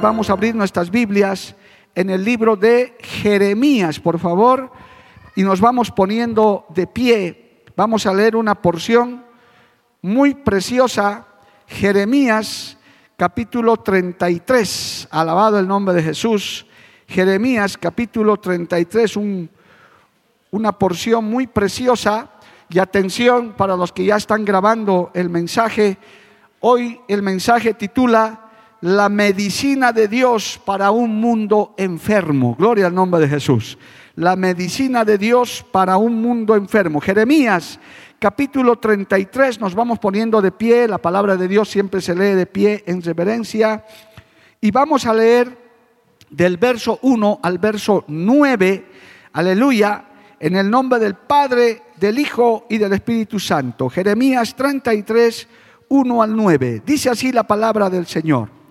Vamos a abrir nuestras Biblias en el libro de Jeremías, por favor, y nos vamos poniendo de pie. Vamos a leer una porción muy preciosa, Jeremías capítulo 33, alabado el nombre de Jesús. Jeremías capítulo 33, un, una porción muy preciosa. Y atención para los que ya están grabando el mensaje. Hoy el mensaje titula la medicina de Dios para un mundo enfermo. Gloria al nombre de Jesús. La medicina de Dios para un mundo enfermo. Jeremías capítulo 33, nos vamos poniendo de pie, la palabra de Dios siempre se lee de pie en reverencia. Y vamos a leer del verso 1 al verso 9, aleluya, en el nombre del Padre, del Hijo y del Espíritu Santo. Jeremías 33, 1 al 9. Dice así la palabra del Señor.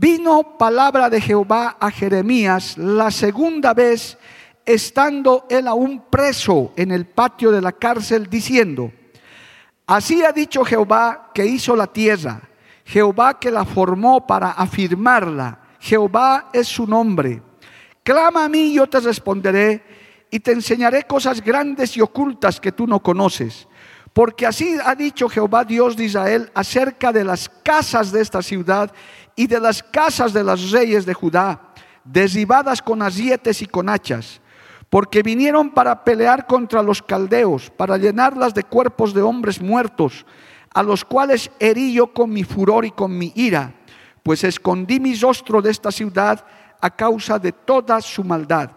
Vino palabra de Jehová a Jeremías la segunda vez, estando él aún preso en el patio de la cárcel, diciendo, Así ha dicho Jehová que hizo la tierra, Jehová que la formó para afirmarla, Jehová es su nombre. Clama a mí y yo te responderé y te enseñaré cosas grandes y ocultas que tú no conoces. Porque así ha dicho Jehová Dios de Israel acerca de las casas de esta ciudad y de las casas de los reyes de Judá, derribadas con asietes y con hachas, porque vinieron para pelear contra los caldeos, para llenarlas de cuerpos de hombres muertos, a los cuales herí yo con mi furor y con mi ira, pues escondí mi rostro de esta ciudad a causa de toda su maldad.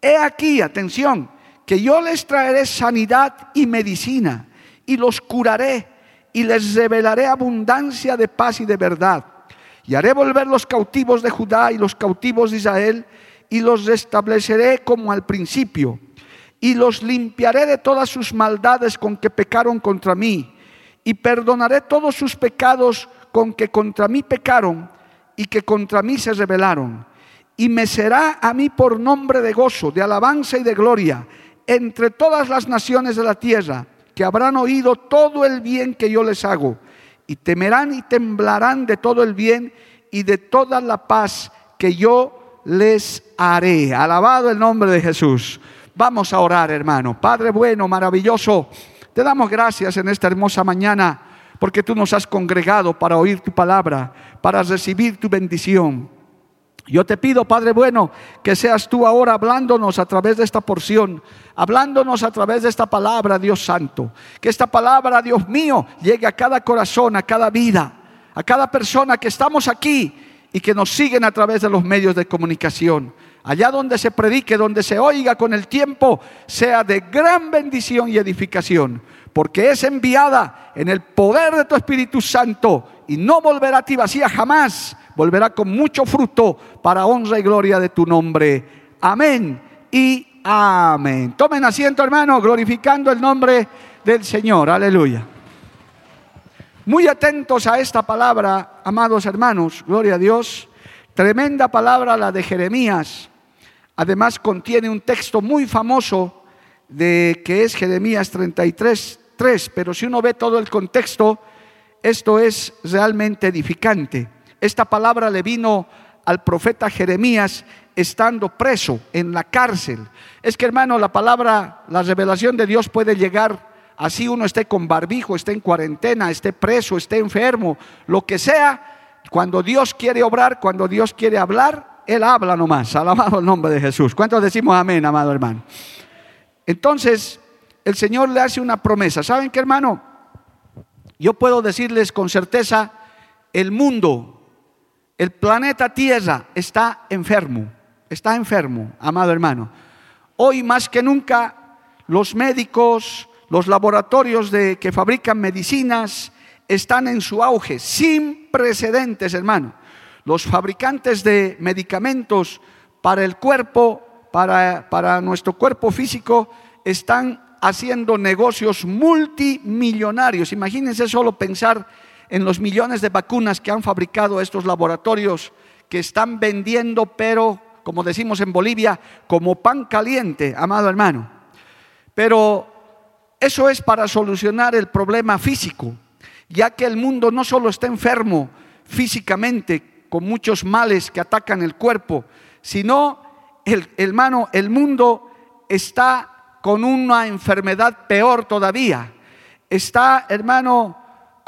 He aquí, atención, que yo les traeré sanidad y medicina, y los curaré, y les revelaré abundancia de paz y de verdad y haré volver los cautivos de Judá y los cautivos de Israel, y los restableceré como al principio, y los limpiaré de todas sus maldades con que pecaron contra mí, y perdonaré todos sus pecados con que contra mí pecaron y que contra mí se rebelaron. Y me será a mí por nombre de gozo, de alabanza y de gloria entre todas las naciones de la tierra, que habrán oído todo el bien que yo les hago y temerán y temblarán de todo el bien y de toda la paz que yo les haré. Alabado el nombre de Jesús. Vamos a orar, hermano. Padre bueno, maravilloso, te damos gracias en esta hermosa mañana porque tú nos has congregado para oír tu palabra, para recibir tu bendición. Yo te pido, Padre bueno, que seas tú ahora hablándonos a través de esta porción, hablándonos a través de esta palabra, Dios Santo. Que esta palabra, Dios mío, llegue a cada corazón, a cada vida, a cada persona que estamos aquí y que nos siguen a través de los medios de comunicación. Allá donde se predique, donde se oiga con el tiempo, sea de gran bendición y edificación, porque es enviada en el poder de tu Espíritu Santo y no volverá a ti vacía jamás volverá con mucho fruto para honra y gloria de tu nombre. Amén y amén. Tomen asiento, hermano, glorificando el nombre del Señor. Aleluya. Muy atentos a esta palabra, amados hermanos, gloria a Dios. Tremenda palabra la de Jeremías. Además contiene un texto muy famoso de que es Jeremías 33, 3, pero si uno ve todo el contexto, esto es realmente edificante. Esta palabra le vino al profeta Jeremías estando preso en la cárcel. Es que hermano, la palabra, la revelación de Dios puede llegar así uno esté con barbijo, esté en cuarentena, esté preso, esté enfermo, lo que sea. Cuando Dios quiere obrar, cuando Dios quiere hablar, Él habla nomás. Alabado el nombre de Jesús. ¿Cuántos decimos amén, amado hermano? Entonces, el Señor le hace una promesa. ¿Saben qué, hermano? Yo puedo decirles con certeza, el mundo el planeta Tierra está enfermo, está enfermo, amado hermano. Hoy más que nunca los médicos, los laboratorios de, que fabrican medicinas están en su auge, sin precedentes, hermano. Los fabricantes de medicamentos para el cuerpo, para, para nuestro cuerpo físico, están haciendo negocios multimillonarios. Imagínense solo pensar en los millones de vacunas que han fabricado estos laboratorios que están vendiendo, pero, como decimos en Bolivia, como pan caliente, amado hermano. Pero eso es para solucionar el problema físico, ya que el mundo no solo está enfermo físicamente, con muchos males que atacan el cuerpo, sino, el, hermano, el mundo está con una enfermedad peor todavía. Está, hermano,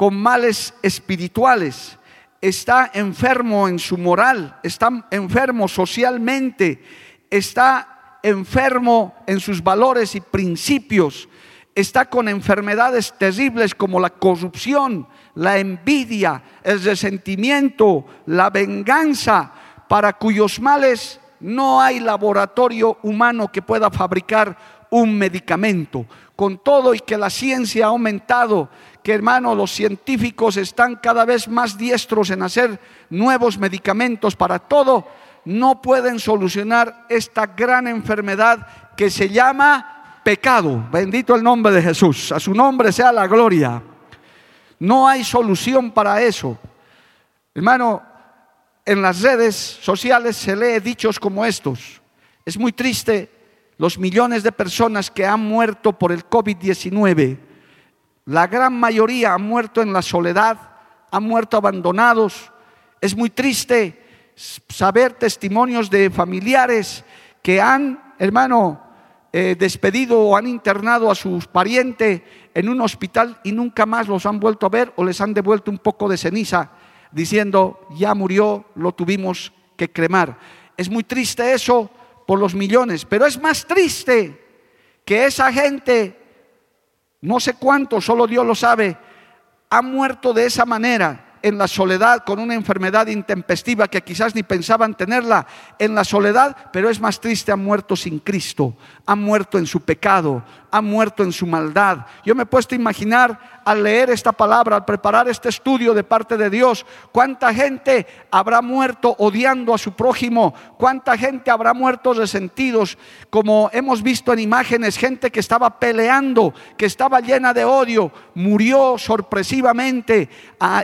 con males espirituales, está enfermo en su moral, está enfermo socialmente, está enfermo en sus valores y principios, está con enfermedades terribles como la corrupción, la envidia, el resentimiento, la venganza, para cuyos males no hay laboratorio humano que pueda fabricar un medicamento. Con todo y que la ciencia ha aumentado que hermano, los científicos están cada vez más diestros en hacer nuevos medicamentos para todo, no pueden solucionar esta gran enfermedad que se llama pecado. Bendito el nombre de Jesús. A su nombre sea la gloria. No hay solución para eso. Hermano, en las redes sociales se lee dichos como estos. Es muy triste los millones de personas que han muerto por el COVID-19 la gran mayoría han muerto en la soledad, han muerto abandonados. Es muy triste saber testimonios de familiares que han, hermano, eh, despedido o han internado a sus parientes en un hospital y nunca más los han vuelto a ver o les han devuelto un poco de ceniza diciendo, ya murió, lo tuvimos que cremar. Es muy triste eso por los millones, pero es más triste que esa gente no sé cuánto, solo Dios lo sabe, ha muerto de esa manera en la soledad con una enfermedad intempestiva que quizás ni pensaban tenerla en la soledad, pero es más triste, han muerto sin Cristo, han muerto en su pecado, han muerto en su maldad. Yo me he puesto a imaginar al leer esta palabra, al preparar este estudio de parte de Dios, cuánta gente habrá muerto odiando a su prójimo, cuánta gente habrá muerto resentidos, como hemos visto en imágenes, gente que estaba peleando, que estaba llena de odio, murió sorpresivamente,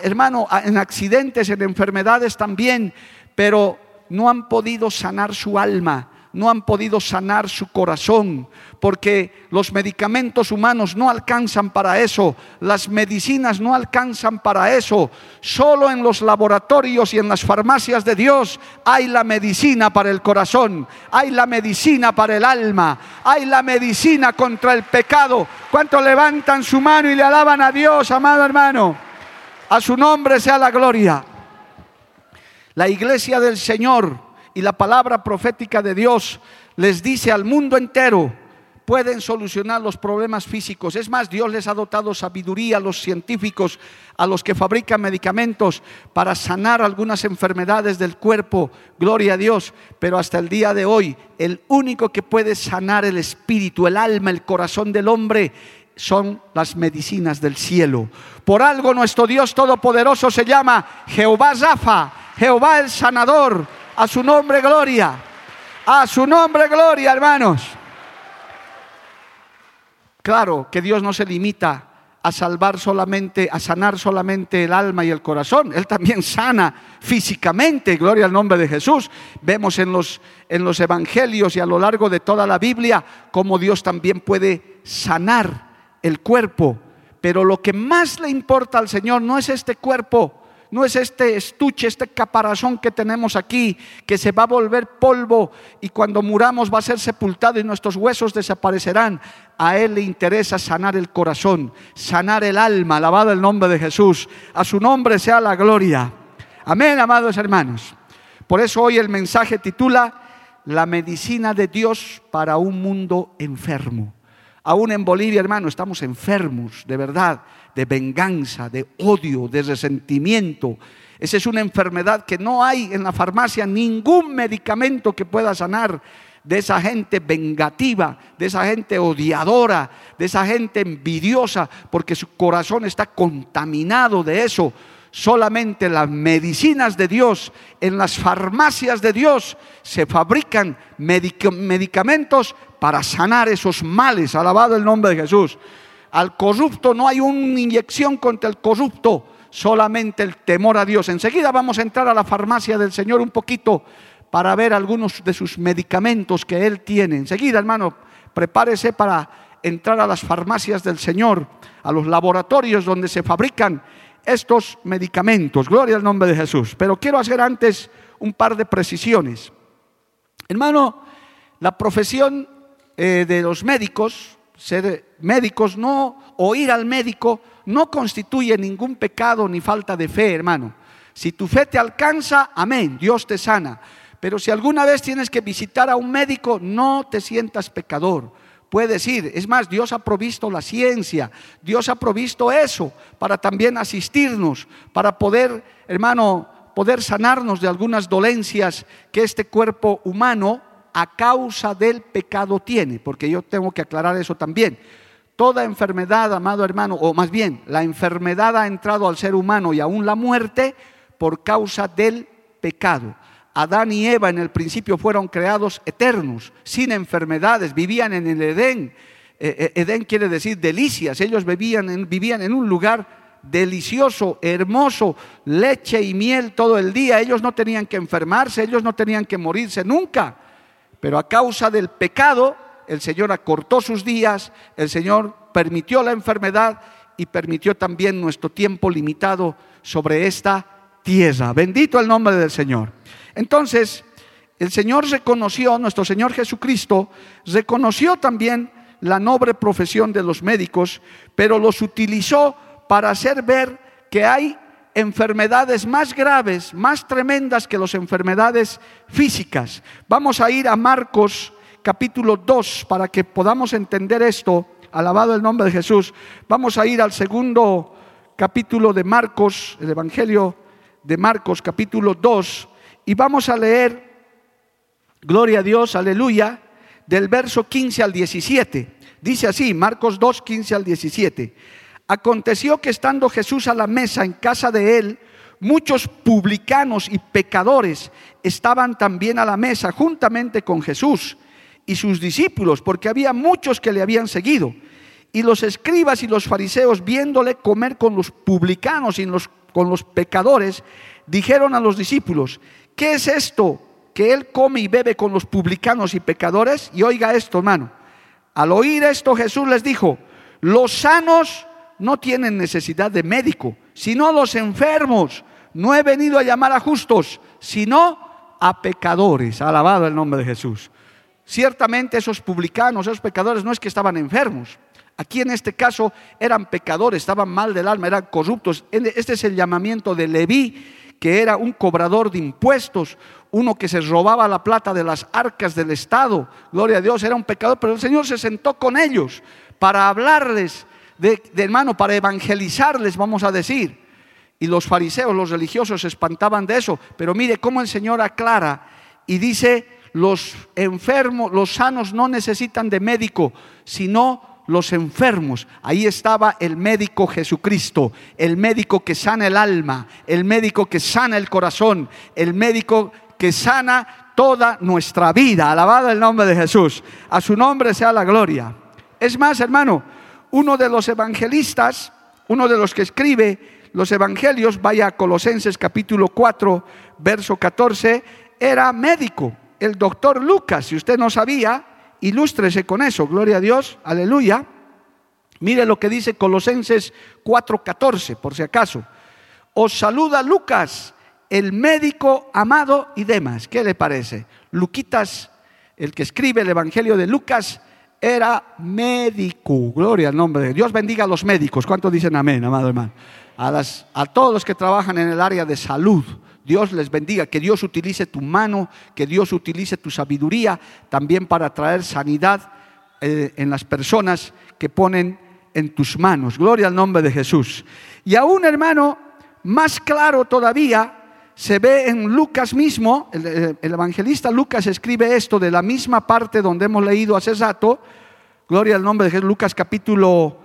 hermano, en accidentes, en enfermedades también, pero no han podido sanar su alma, no han podido sanar su corazón, porque los medicamentos humanos no alcanzan para eso, las medicinas no alcanzan para eso. Solo en los laboratorios y en las farmacias de Dios hay la medicina para el corazón, hay la medicina para el alma, hay la medicina contra el pecado. ¿Cuántos levantan su mano y le alaban a Dios, amado hermano? A su nombre sea la gloria. La iglesia del Señor y la palabra profética de Dios les dice al mundo entero, pueden solucionar los problemas físicos. Es más, Dios les ha dotado sabiduría a los científicos, a los que fabrican medicamentos para sanar algunas enfermedades del cuerpo. Gloria a Dios. Pero hasta el día de hoy, el único que puede sanar el espíritu, el alma, el corazón del hombre son las medicinas del cielo. Por algo nuestro Dios Todopoderoso se llama Jehová Zafa, Jehová el sanador. A su nombre gloria. A su nombre gloria, hermanos. Claro que Dios no se limita a salvar solamente, a sanar solamente el alma y el corazón. Él también sana físicamente, gloria al nombre de Jesús. Vemos en los, en los evangelios y a lo largo de toda la Biblia cómo Dios también puede sanar el cuerpo, pero lo que más le importa al Señor no es este cuerpo, no es este estuche, este caparazón que tenemos aquí, que se va a volver polvo y cuando muramos va a ser sepultado y nuestros huesos desaparecerán. A Él le interesa sanar el corazón, sanar el alma, alabado el nombre de Jesús. A su nombre sea la gloria. Amén, amados hermanos. Por eso hoy el mensaje titula La medicina de Dios para un mundo enfermo. Aún en Bolivia, hermano, estamos enfermos, de verdad, de venganza, de odio, de resentimiento. Esa es una enfermedad que no hay en la farmacia ningún medicamento que pueda sanar. de esa gente vengativa, de esa gente odiadora, de esa gente envidiosa, porque su corazón está contaminado de eso. Solamente las medicinas de Dios, en las farmacias de Dios, se fabrican medicamentos para sanar esos males. Alabado el nombre de Jesús. Al corrupto no hay una inyección contra el corrupto, solamente el temor a Dios. Enseguida vamos a entrar a la farmacia del Señor un poquito para ver algunos de sus medicamentos que Él tiene. Enseguida, hermano, prepárese para entrar a las farmacias del Señor, a los laboratorios donde se fabrican estos medicamentos. Gloria al nombre de Jesús. Pero quiero hacer antes un par de precisiones. Hermano, la profesión eh, de los médicos, ser médicos, no, o ir al médico, no constituye ningún pecado ni falta de fe, hermano. Si tu fe te alcanza, amén, Dios te sana. Pero si alguna vez tienes que visitar a un médico, no te sientas pecador. Puedes ir. Es más, Dios ha provisto la ciencia. Dios ha provisto eso para también asistirnos, para poder, hermano, poder sanarnos de algunas dolencias que este cuerpo humano a causa del pecado tiene. Porque yo tengo que aclarar eso también. Toda enfermedad, amado hermano, o más bien, la enfermedad ha entrado al ser humano y aún la muerte por causa del pecado. Adán y Eva en el principio fueron creados eternos, sin enfermedades, vivían en el Edén. Eh, eh, Edén quiere decir delicias, ellos vivían en, vivían en un lugar delicioso, hermoso, leche y miel todo el día. Ellos no tenían que enfermarse, ellos no tenían que morirse nunca. Pero a causa del pecado, el Señor acortó sus días, el Señor permitió la enfermedad y permitió también nuestro tiempo limitado sobre esta tierra. Bendito el nombre del Señor. Entonces, el Señor reconoció, nuestro Señor Jesucristo, reconoció también la noble profesión de los médicos, pero los utilizó para hacer ver que hay enfermedades más graves, más tremendas que las enfermedades físicas. Vamos a ir a Marcos capítulo 2 para que podamos entender esto. Alabado el nombre de Jesús. Vamos a ir al segundo capítulo de Marcos, el Evangelio de Marcos capítulo 2 y vamos a leer, gloria a Dios, aleluya, del verso 15 al 17. Dice así, Marcos 2, 15 al 17. Aconteció que estando Jesús a la mesa en casa de él, muchos publicanos y pecadores estaban también a la mesa juntamente con Jesús y sus discípulos, porque había muchos que le habían seguido. Y los escribas y los fariseos, viéndole comer con los publicanos y con los pecadores, dijeron a los discípulos, ¿Qué es esto? Que él come y bebe con los publicanos y pecadores. Y oiga esto, hermano. Al oír esto Jesús les dijo, los sanos no tienen necesidad de médico, sino los enfermos. No he venido a llamar a justos, sino a pecadores. Alabado el nombre de Jesús. Ciertamente esos publicanos, esos pecadores, no es que estaban enfermos. Aquí en este caso eran pecadores, estaban mal del alma, eran corruptos. Este es el llamamiento de Leví que era un cobrador de impuestos, uno que se robaba la plata de las arcas del Estado. Gloria a Dios, era un pecador, pero el Señor se sentó con ellos para hablarles de, hermano, para evangelizarles, vamos a decir. Y los fariseos, los religiosos se espantaban de eso. Pero mire cómo el Señor aclara y dice, los enfermos, los sanos no necesitan de médico, sino los enfermos. Ahí estaba el médico Jesucristo, el médico que sana el alma, el médico que sana el corazón, el médico que sana toda nuestra vida. Alabado el nombre de Jesús. A su nombre sea la gloria. Es más, hermano, uno de los evangelistas, uno de los que escribe los evangelios, vaya a Colosenses capítulo 4, verso 14, era médico, el doctor Lucas. Si usted no sabía, ilústrese con eso, gloria a Dios, aleluya. Mire lo que dice Colosenses 4:14, por si acaso. Os saluda Lucas, el médico amado y demás. ¿Qué le parece? Luquitas, el que escribe el Evangelio de Lucas, era médico. Gloria al nombre de Dios. bendiga a los médicos. ¿Cuántos dicen amén, amado hermano? A todos los que trabajan en el área de salud. Dios les bendiga, que Dios utilice tu mano, que Dios utilice tu sabiduría también para traer sanidad eh, en las personas que ponen en tus manos. Gloria al nombre de Jesús. Y aún, hermano, más claro todavía, se ve en Lucas mismo, el, evangelista Lucas escribe esto de la misma parte donde hemos leído hace rato, gloria al nombre de Jesús, Lucas capítulo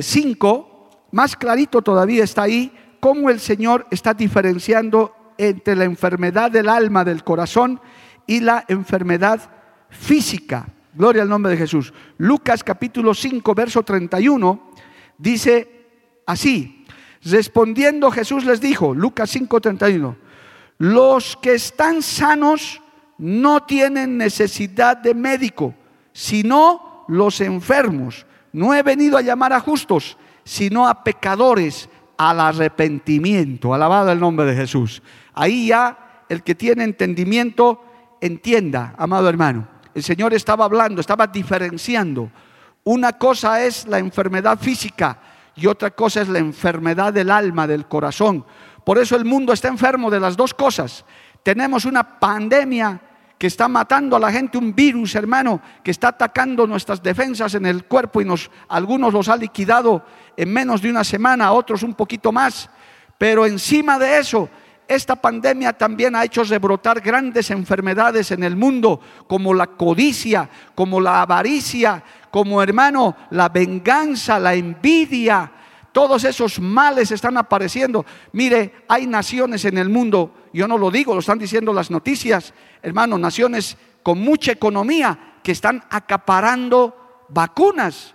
5, eh, más clarito todavía está ahí, cómo el Señor está diferenciando entre la enfermedad del alma, del corazón y la enfermedad física. Gloria al nombre de Jesús. Lucas capítulo 5, verso 31, dice así, respondiendo Jesús les dijo, Lucas 5, 31, los que están sanos no tienen necesidad de médico, sino los enfermos. No he venido a llamar a justos, sino a pecadores al arrepentimiento. Alabado el nombre de Jesús. Ahí ya el que tiene entendimiento entienda, amado hermano. El Señor estaba hablando, estaba diferenciando. Una cosa es la enfermedad física y otra cosa es la enfermedad del alma, del corazón. Por eso el mundo está enfermo de las dos cosas. Tenemos una pandemia que está matando a la gente, un virus, hermano, que está atacando nuestras defensas en el cuerpo y nos, algunos los ha liquidado en menos de una semana, otros un poquito más. Pero encima de eso, esta pandemia también ha hecho rebrotar grandes enfermedades en el mundo, como la codicia, como la avaricia, como hermano, la venganza, la envidia, todos esos males están apareciendo. Mire, hay naciones en el mundo, yo no lo digo, lo están diciendo las noticias, hermano, naciones con mucha economía que están acaparando vacunas.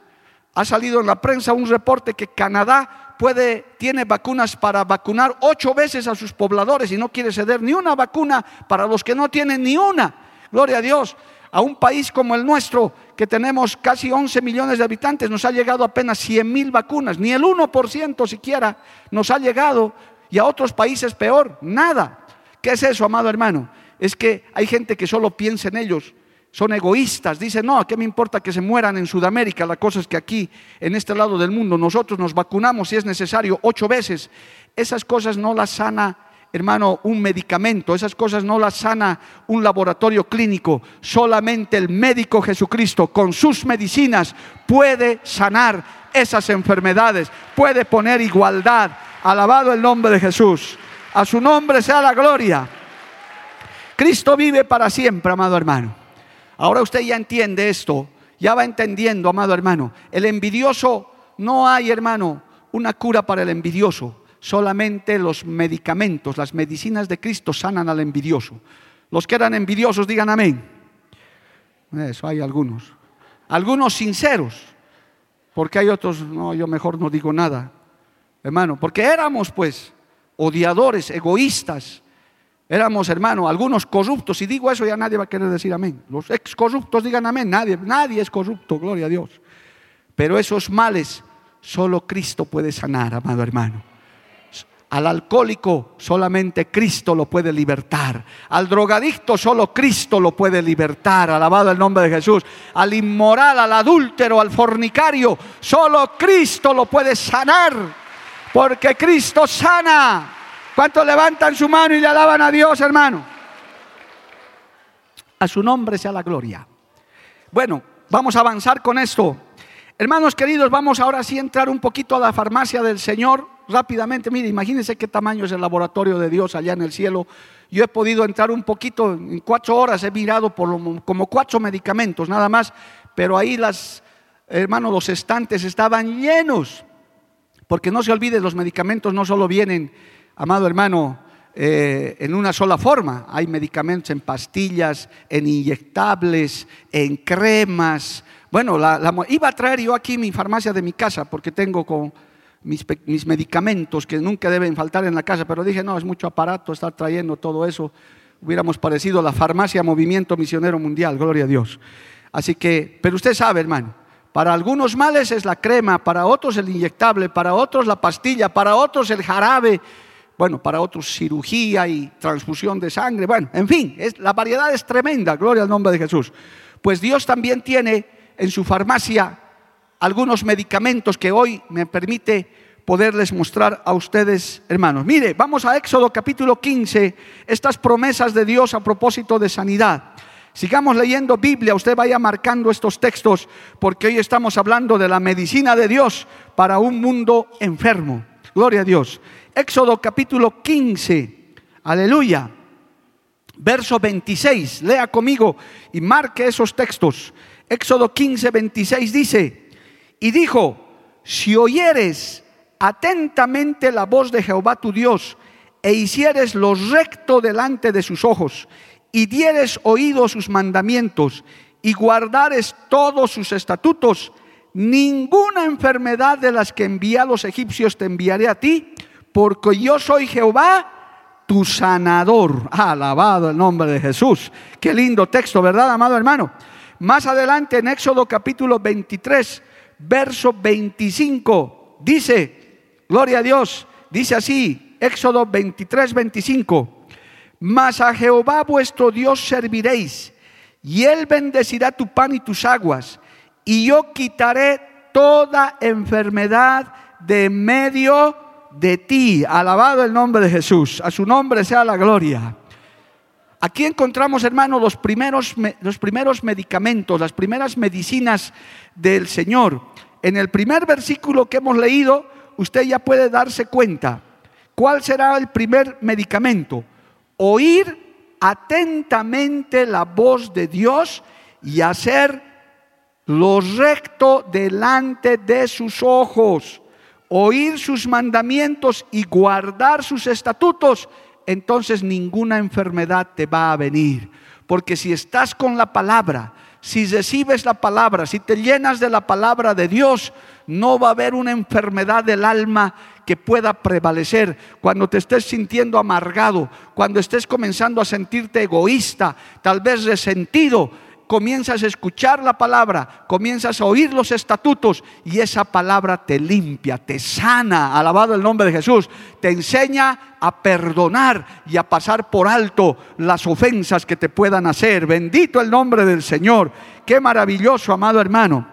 Ha salido en la prensa un reporte que Canadá puede, tiene vacunas para vacunar ocho veces a sus pobladores y no quiere ceder ni una vacuna para los que no tienen ni una. Gloria a Dios a un país como el nuestro, que tenemos casi 11 millones de habitantes, nos ha llegado apenas 100 mil vacunas, ni el 1% siquiera nos ha llegado, y a otros países peor, nada. ¿Qué es eso, amado hermano? Es que hay gente que solo piensa en ellos, son egoístas, dicen, no, ¿qué me importa que se mueran en Sudamérica? La cosa es que aquí, en este lado del mundo, nosotros nos vacunamos si es necesario ocho veces. Esas cosas no las sana hermano, un medicamento. Esas cosas no las sana un laboratorio clínico. Solamente el médico Jesucristo con sus medicinas puede sanar esas enfermedades, puede poner igualdad. Alabado el nombre de Jesús. A su nombre sea la gloria. Cristo vive para siempre, amado hermano. Ahora usted ya entiende esto, ya va entendiendo, amado hermano. El envidioso, no hay, hermano, una cura para el envidioso solamente los medicamentos, las medicinas de Cristo sanan al envidioso. Los que eran envidiosos digan amén. Eso hay algunos. Algunos sinceros, porque hay otros, no, yo mejor no digo nada, hermano, porque éramos pues odiadores, egoístas, éramos hermano, algunos corruptos, y digo eso ya nadie va a querer decir amén. Los ex corruptos digan amén, nadie, nadie es corrupto, gloria a Dios. Pero esos males solo Cristo puede sanar, amado hermano. Al alcohólico solamente Cristo lo puede libertar. Al drogadicto solo Cristo lo puede libertar. Alabado el nombre de Jesús. Al inmoral, al adúltero, al fornicario, solo Cristo lo puede sanar. Porque Cristo sana. ¿Cuántos levantan su mano y le alaban a Dios, hermano? A su nombre sea la gloria. Bueno, vamos a avanzar con esto. Hermanos queridos, vamos ahora sí a entrar un poquito a la farmacia del Señor rápidamente. Mire, imagínense qué tamaño es el laboratorio de Dios allá en el cielo. Yo he podido entrar un poquito, en cuatro horas he mirado por como cuatro medicamentos nada más, pero ahí las, hermanos, los estantes estaban llenos. Porque no se olvide, los medicamentos no solo vienen, amado hermano, eh, en una sola forma. Hay medicamentos en pastillas, en inyectables, en cremas, bueno, iba a traer yo aquí mi farmacia de mi casa porque tengo con mis, medicamentos que nunca deben faltar en la casa, pero dije, no, es mucho aparato estar trayendo todo eso. Hubiéramos parecido la farmacia Movimiento Misionero Mundial, gloria a Dios. Así que, pero usted sabe, hermano, para algunos males es la crema, para otros el inyectable, para otros la pastilla, para otros el jarabe, bueno, para otros cirugía y transfusión de sangre, bueno, en fin, es, la variedad es tremenda, gloria al nombre de Jesús. Pues Dios también tiene en su farmacia algunos medicamentos que hoy me permite poderles mostrar a ustedes, hermanos. Mire, vamos a Éxodo capítulo 15, estas promesas de Dios a propósito de sanidad. Sigamos leyendo Biblia, usted vaya marcando estos textos, porque hoy estamos hablando de la medicina de Dios para un mundo enfermo. Gloria a Dios. Éxodo capítulo 15. Aleluya. Verso 26, lea conmigo y marque esos textos. Éxodo 15, 26 dice, y dijo, si oyeres atentamente la voz de Jehová tu Dios, e hicieres lo recto delante de sus ojos, y dieres oído sus mandamientos, y guardares todos sus estatutos, ninguna enfermedad de las que envía a los egipcios te enviaré a ti, porque yo soy Jehová tu sanador. Alabado el nombre de Jesús. Qué lindo texto, ¿verdad, amado hermano? Más adelante en Éxodo capítulo 23, verso 25, dice, gloria a Dios, dice así, Éxodo 23, 25, mas a Jehová vuestro Dios serviréis, y él bendecirá tu pan y tus aguas, y yo quitaré toda enfermedad de medio de ti. Alabado el nombre de Jesús. A su nombre sea la gloria. Aquí encontramos, hermano, los primeros, los primeros medicamentos, las primeras medicinas del Señor. En el primer versículo que hemos leído, usted ya puede darse cuenta cuál será el primer medicamento. Oír atentamente la voz de Dios y hacer lo recto delante de sus ojos oír sus mandamientos y guardar sus estatutos, entonces ninguna enfermedad te va a venir. Porque si estás con la palabra, si recibes la palabra, si te llenas de la palabra de Dios, no va a haber una enfermedad del alma que pueda prevalecer. Cuando te estés sintiendo amargado, cuando estés comenzando a sentirte egoísta, tal vez resentido, comienzas a escuchar la palabra, comienzas a oír los estatutos y esa palabra te limpia, te sana, alabado el nombre de Jesús, te enseña a perdonar y a pasar por alto las ofensas que te puedan hacer. Bendito el nombre del Señor. Qué maravilloso, amado hermano.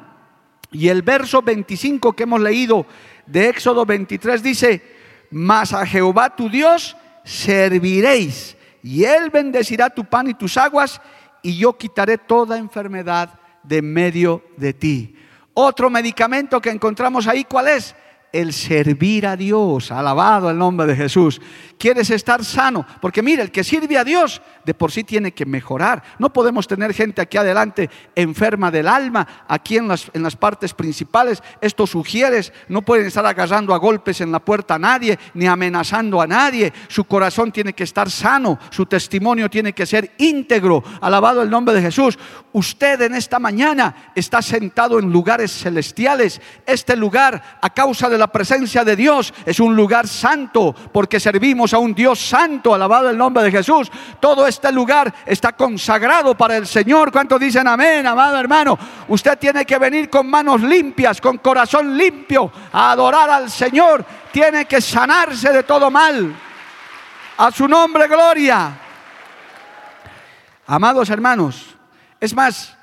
Y el verso 25 que hemos leído de Éxodo 23 dice, mas a Jehová tu Dios serviréis y él bendecirá tu pan y tus aguas y yo quitaré toda enfermedad de medio de ti. Otro medicamento que encontramos ahí, ¿cuál es? el servir a Dios. Alabado el nombre de Jesús. Quieres estar sano, porque mira, el que sirve a Dios de por sí tiene que mejorar. No podemos tener gente aquí adelante enferma del alma, aquí en las, en las partes principales. Estos sugieres no pueden estar agarrando a golpes en la puerta a nadie, ni amenazando a nadie. Su corazón tiene que estar sano, su testimonio tiene que ser íntegro. Alabado el nombre de Jesús. Usted en esta mañana está sentado en lugares celestiales. Este lugar, a causa de la presencia de Dios es un lugar santo porque servimos a un Dios santo, alabado el nombre de Jesús. Todo este lugar está consagrado para el Señor. ¿Cuántos dicen amén, amado hermano? Usted tiene que venir con manos limpias, con corazón limpio, a adorar al Señor. Tiene que sanarse de todo mal. A su nombre, gloria. Amados hermanos, es más,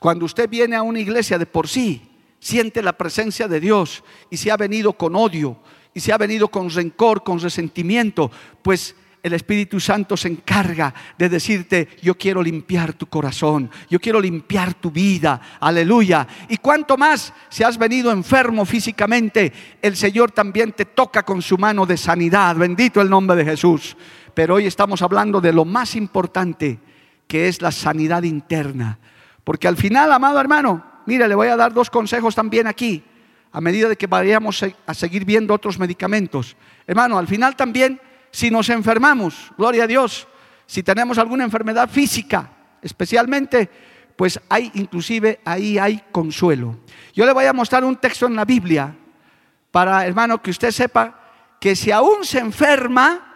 cuando usted viene a una iglesia de por sí, siente la presencia de Dios y se ha venido con odio y se ha venido con rencor, con resentimiento, pues el Espíritu Santo se encarga de decirte, yo quiero limpiar tu corazón, yo quiero limpiar tu vida, aleluya. Y cuanto más si has venido enfermo físicamente, el Señor también te toca con su mano de sanidad, bendito el nombre de Jesús. Pero hoy estamos hablando de lo más importante, que es la sanidad interna. Porque al final, amado hermano, Mire, le voy a dar dos consejos también aquí, a medida de que vayamos a seguir viendo otros medicamentos. Hermano, al final también, si nos enfermamos, gloria a Dios, si tenemos alguna enfermedad física, especialmente, pues hay inclusive ahí hay consuelo. Yo le voy a mostrar un texto en la Biblia para, hermano, que usted sepa que si aún se enferma,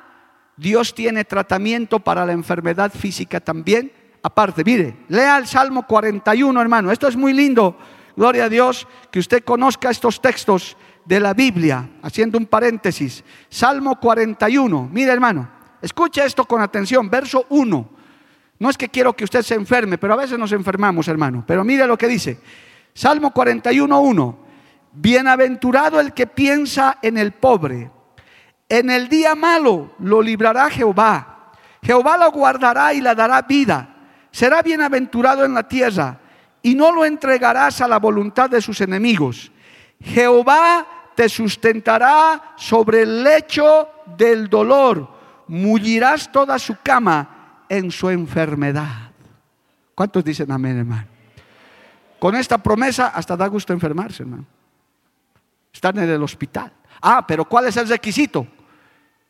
Dios tiene tratamiento para la enfermedad física también aparte. Mire, lea el Salmo 41, hermano. Esto es muy lindo. Gloria a Dios que usted conozca estos textos de la Biblia, haciendo un paréntesis. Salmo 41. Mire, hermano, escuche esto con atención. Verso 1. No es que quiero que usted se enferme, pero a veces nos enfermamos, hermano. Pero mire lo que dice. Salmo 41, 1. Bienaventurado el que piensa en el pobre. En el día malo lo librará Jehová. Jehová lo guardará y le dará vida será bienaventurado en la tierra y no lo entregarás a la voluntad de sus enemigos. Jehová te sustentará sobre el lecho del dolor, mullirás toda su cama en su enfermedad. ¿Cuántos dicen amén, hermano? Con esta promesa hasta da gusto enfermarse, hermano. Estar en el hospital. Ah, pero ¿cuál es el requisito?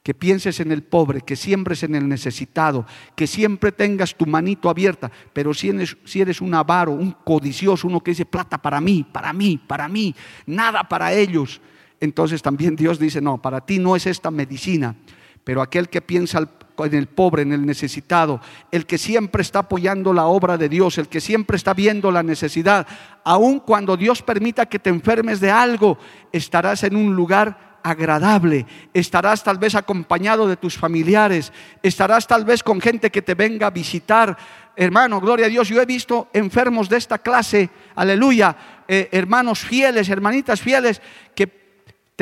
Que pienses en el pobre, que siembres en el necesitado, que siempre tengas tu manito abierta. Pero si eres, un avaro, un codicioso, uno que dice plata para mí, para mí, para mí, nada para ellos, entonces también Dios dice, no, para ti no es esta medicina. Pero aquel que piensa en el pobre, en el necesitado, el que siempre está apoyando la obra de Dios, el que siempre está viendo la necesidad, aun cuando Dios permita que te enfermes de algo, estarás en un lugar agradable, estarás tal vez acompañado de tus familiares, estarás tal vez con gente que te venga a visitar. Hermano, gloria a Dios, yo he visto enfermos de esta clase, aleluya, eh, hermanos fieles, hermanitas fieles, que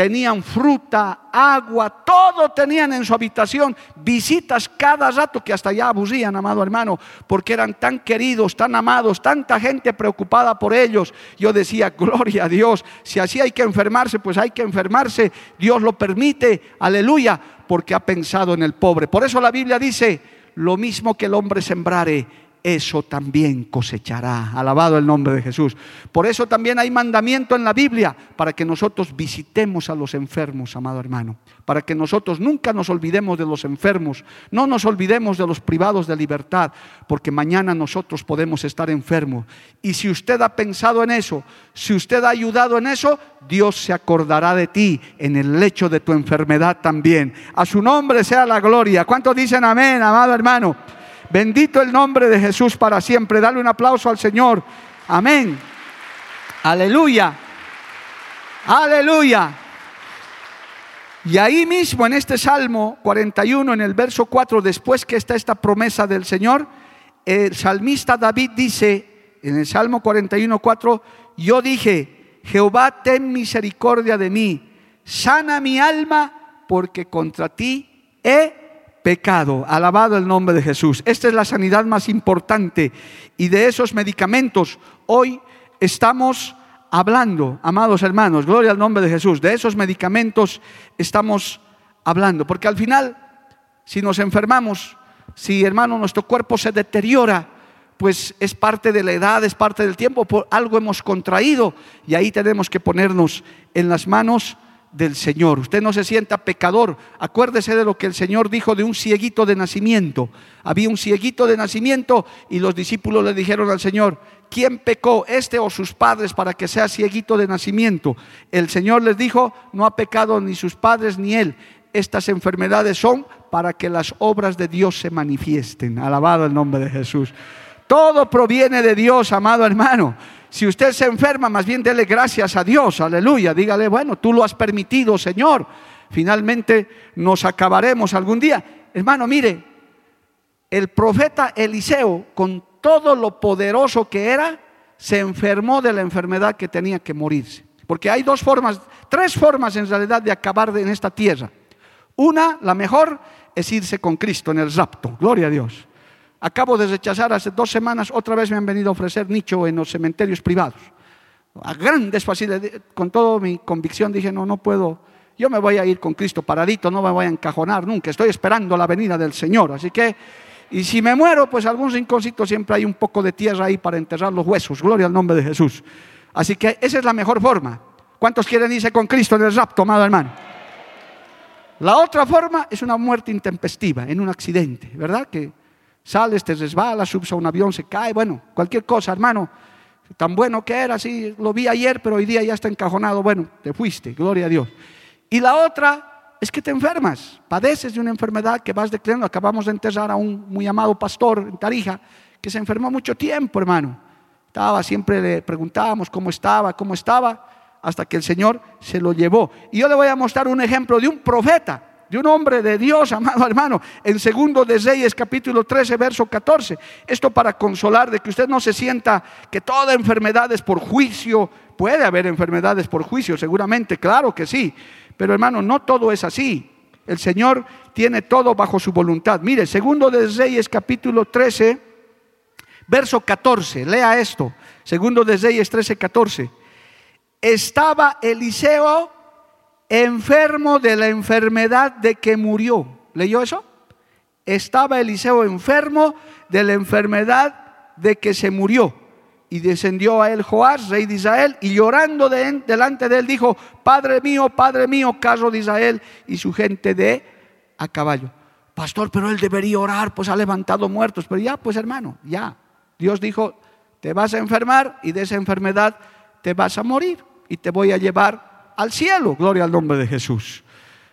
tenían fruta, agua, todo tenían en su habitación, visitas cada rato que hasta ya aburrían, amado hermano, porque eran tan queridos, tan amados, tanta gente preocupada por ellos. Yo decía, gloria a Dios, si así hay que enfermarse, pues hay que enfermarse, Dios lo permite, aleluya, porque ha pensado en el pobre. Por eso la Biblia dice, lo mismo que el hombre sembrare, eso también cosechará. Alabado el nombre de Jesús. Por eso también hay mandamiento en la Biblia para que nosotros visitemos a los enfermos, amado hermano. Para que nosotros nunca nos olvidemos de los enfermos, no nos olvidemos de los privados de libertad, porque mañana nosotros podemos estar enfermos. Y si usted ha pensado en eso, si usted ha ayudado en eso, Dios se acordará de ti en el lecho de tu enfermedad también. A su nombre sea la gloria. ¿Cuántos dicen amén, amado hermano? Bendito el nombre de Jesús para siempre. Dale un aplauso al Señor. Amén. Aleluya. Aleluya. Y ahí mismo en este Salmo 41, en el verso 4, después que está esta promesa del Señor, el salmista David dice en el Salmo 41, 4, yo dije, Jehová, ten misericordia de mí, sana mi alma, porque contra ti he pecado. Alabado el nombre de Jesús. Esta es la sanidad más importante. Y de esos medicamentos hoy estamos hablando, amados hermanos, gloria al nombre de Jesús. De esos medicamentos estamos hablando. Porque al final, si nos enfermamos, si hermano nuestro cuerpo se deteriora, pues es parte de la edad, es parte del tiempo, por algo hemos contraído y ahí tenemos que ponernos en las manos del Señor. Usted no se sienta pecador. Acuérdese de lo que el Señor dijo de un cieguito de nacimiento. Había un cieguito de nacimiento y los discípulos le dijeron al Señor, ¿quién pecó, este o sus padres, para que sea cieguito de nacimiento? El Señor les dijo, no ha pecado ni sus padres ni él. Estas enfermedades son para que las obras de Dios se manifiesten. Alabado el nombre de Jesús. Todo proviene de Dios, amado hermano. Si usted se enferma, más bien dele gracias a Dios, aleluya. Dígale, bueno, tú lo has permitido, Señor. Finalmente nos acabaremos algún día. Hermano, mire, el profeta Eliseo, con todo lo poderoso que era, se enfermó de la enfermedad que tenía que morirse. Porque hay dos formas, tres formas en realidad de acabar en esta tierra. Una, la mejor, es irse con Cristo en el rapto. Gloria a Dios. Acabo de rechazar hace dos semanas, otra vez me han venido a ofrecer nicho en los cementerios privados. A grandes facilidades, con toda mi convicción dije, no, no puedo, yo me voy a ir con Cristo paradito, no me voy a encajonar nunca, estoy esperando la venida del Señor. Así que, y si me muero, pues algún rinconcito siempre hay un poco de tierra ahí para enterrar los huesos, gloria al nombre de Jesús. Así que esa es la mejor forma. ¿Cuántos quieren irse con Cristo en el rapto, amado hermano? La otra forma es una muerte intempestiva, en un accidente, ¿verdad? Que Sales, te resbalas, subes a un avión, se cae, bueno, cualquier cosa, hermano. Tan bueno que era, sí, lo vi ayer, pero hoy día ya está encajonado. Bueno, te fuiste, gloria a Dios. Y la otra es que te enfermas, padeces de una enfermedad que vas declarando. Acabamos de enterrar a un muy amado pastor en Tarija que se enfermó mucho tiempo, hermano. Estaba, siempre le preguntábamos cómo estaba, cómo estaba, hasta que el Señor se lo llevó. Y yo le voy a mostrar un ejemplo de un profeta de un hombre de Dios, amado hermano, en segundo de Reyes capítulo 13, verso 14. Esto para consolar de que usted no se sienta que toda enfermedad es por juicio. Puede haber enfermedades por juicio, seguramente, claro que sí. Pero hermano, no todo es así. El Señor tiene todo bajo su voluntad. Mire, segundo de Reyes capítulo 13, verso 14. Lea esto. Segundo de Reyes 13, 14. Estaba Eliseo enfermo de la enfermedad de que murió. ¿Leyó eso? estaba Eliseo enfermo de la enfermedad de que se murió. Y descendió a él Joás, rey de Israel, y llorando de, delante de él dijo, Padre mío, Padre mío, carro de Israel y su gente de a caballo. Pastor, pero él debería orar, pues ha levantado muertos. Pero ya, pues hermano, ya. Dios dijo, te vas a enfermar y de esa enfermedad te vas a morir y te voy a llevar al cielo. Gloria al nombre de Jesús.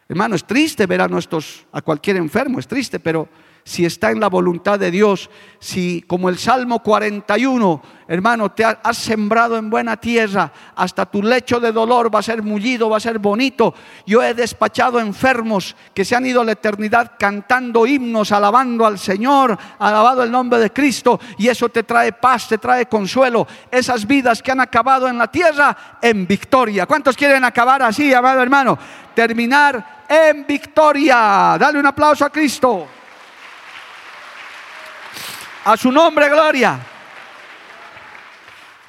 Hermano, es triste ver a nuestros, a cualquier enfermo, es triste, pero si está en la voluntad de Dios, si como el Salmo 41, hermano, te has sembrado en buena tierra, hasta tu lecho de dolor va a ser mullido, va a ser bonito. Yo he despachado enfermos que se han ido a la eternidad cantando himnos, alabando al Señor, alabado el nombre de Cristo, y eso te trae paz, te trae consuelo. Esas vidas que han acabado en la tierra en victoria. ¿Cuántos quieren acabar así, amado hermano? Terminar en victoria. Dale un aplauso a Cristo. A su nombre, gloria.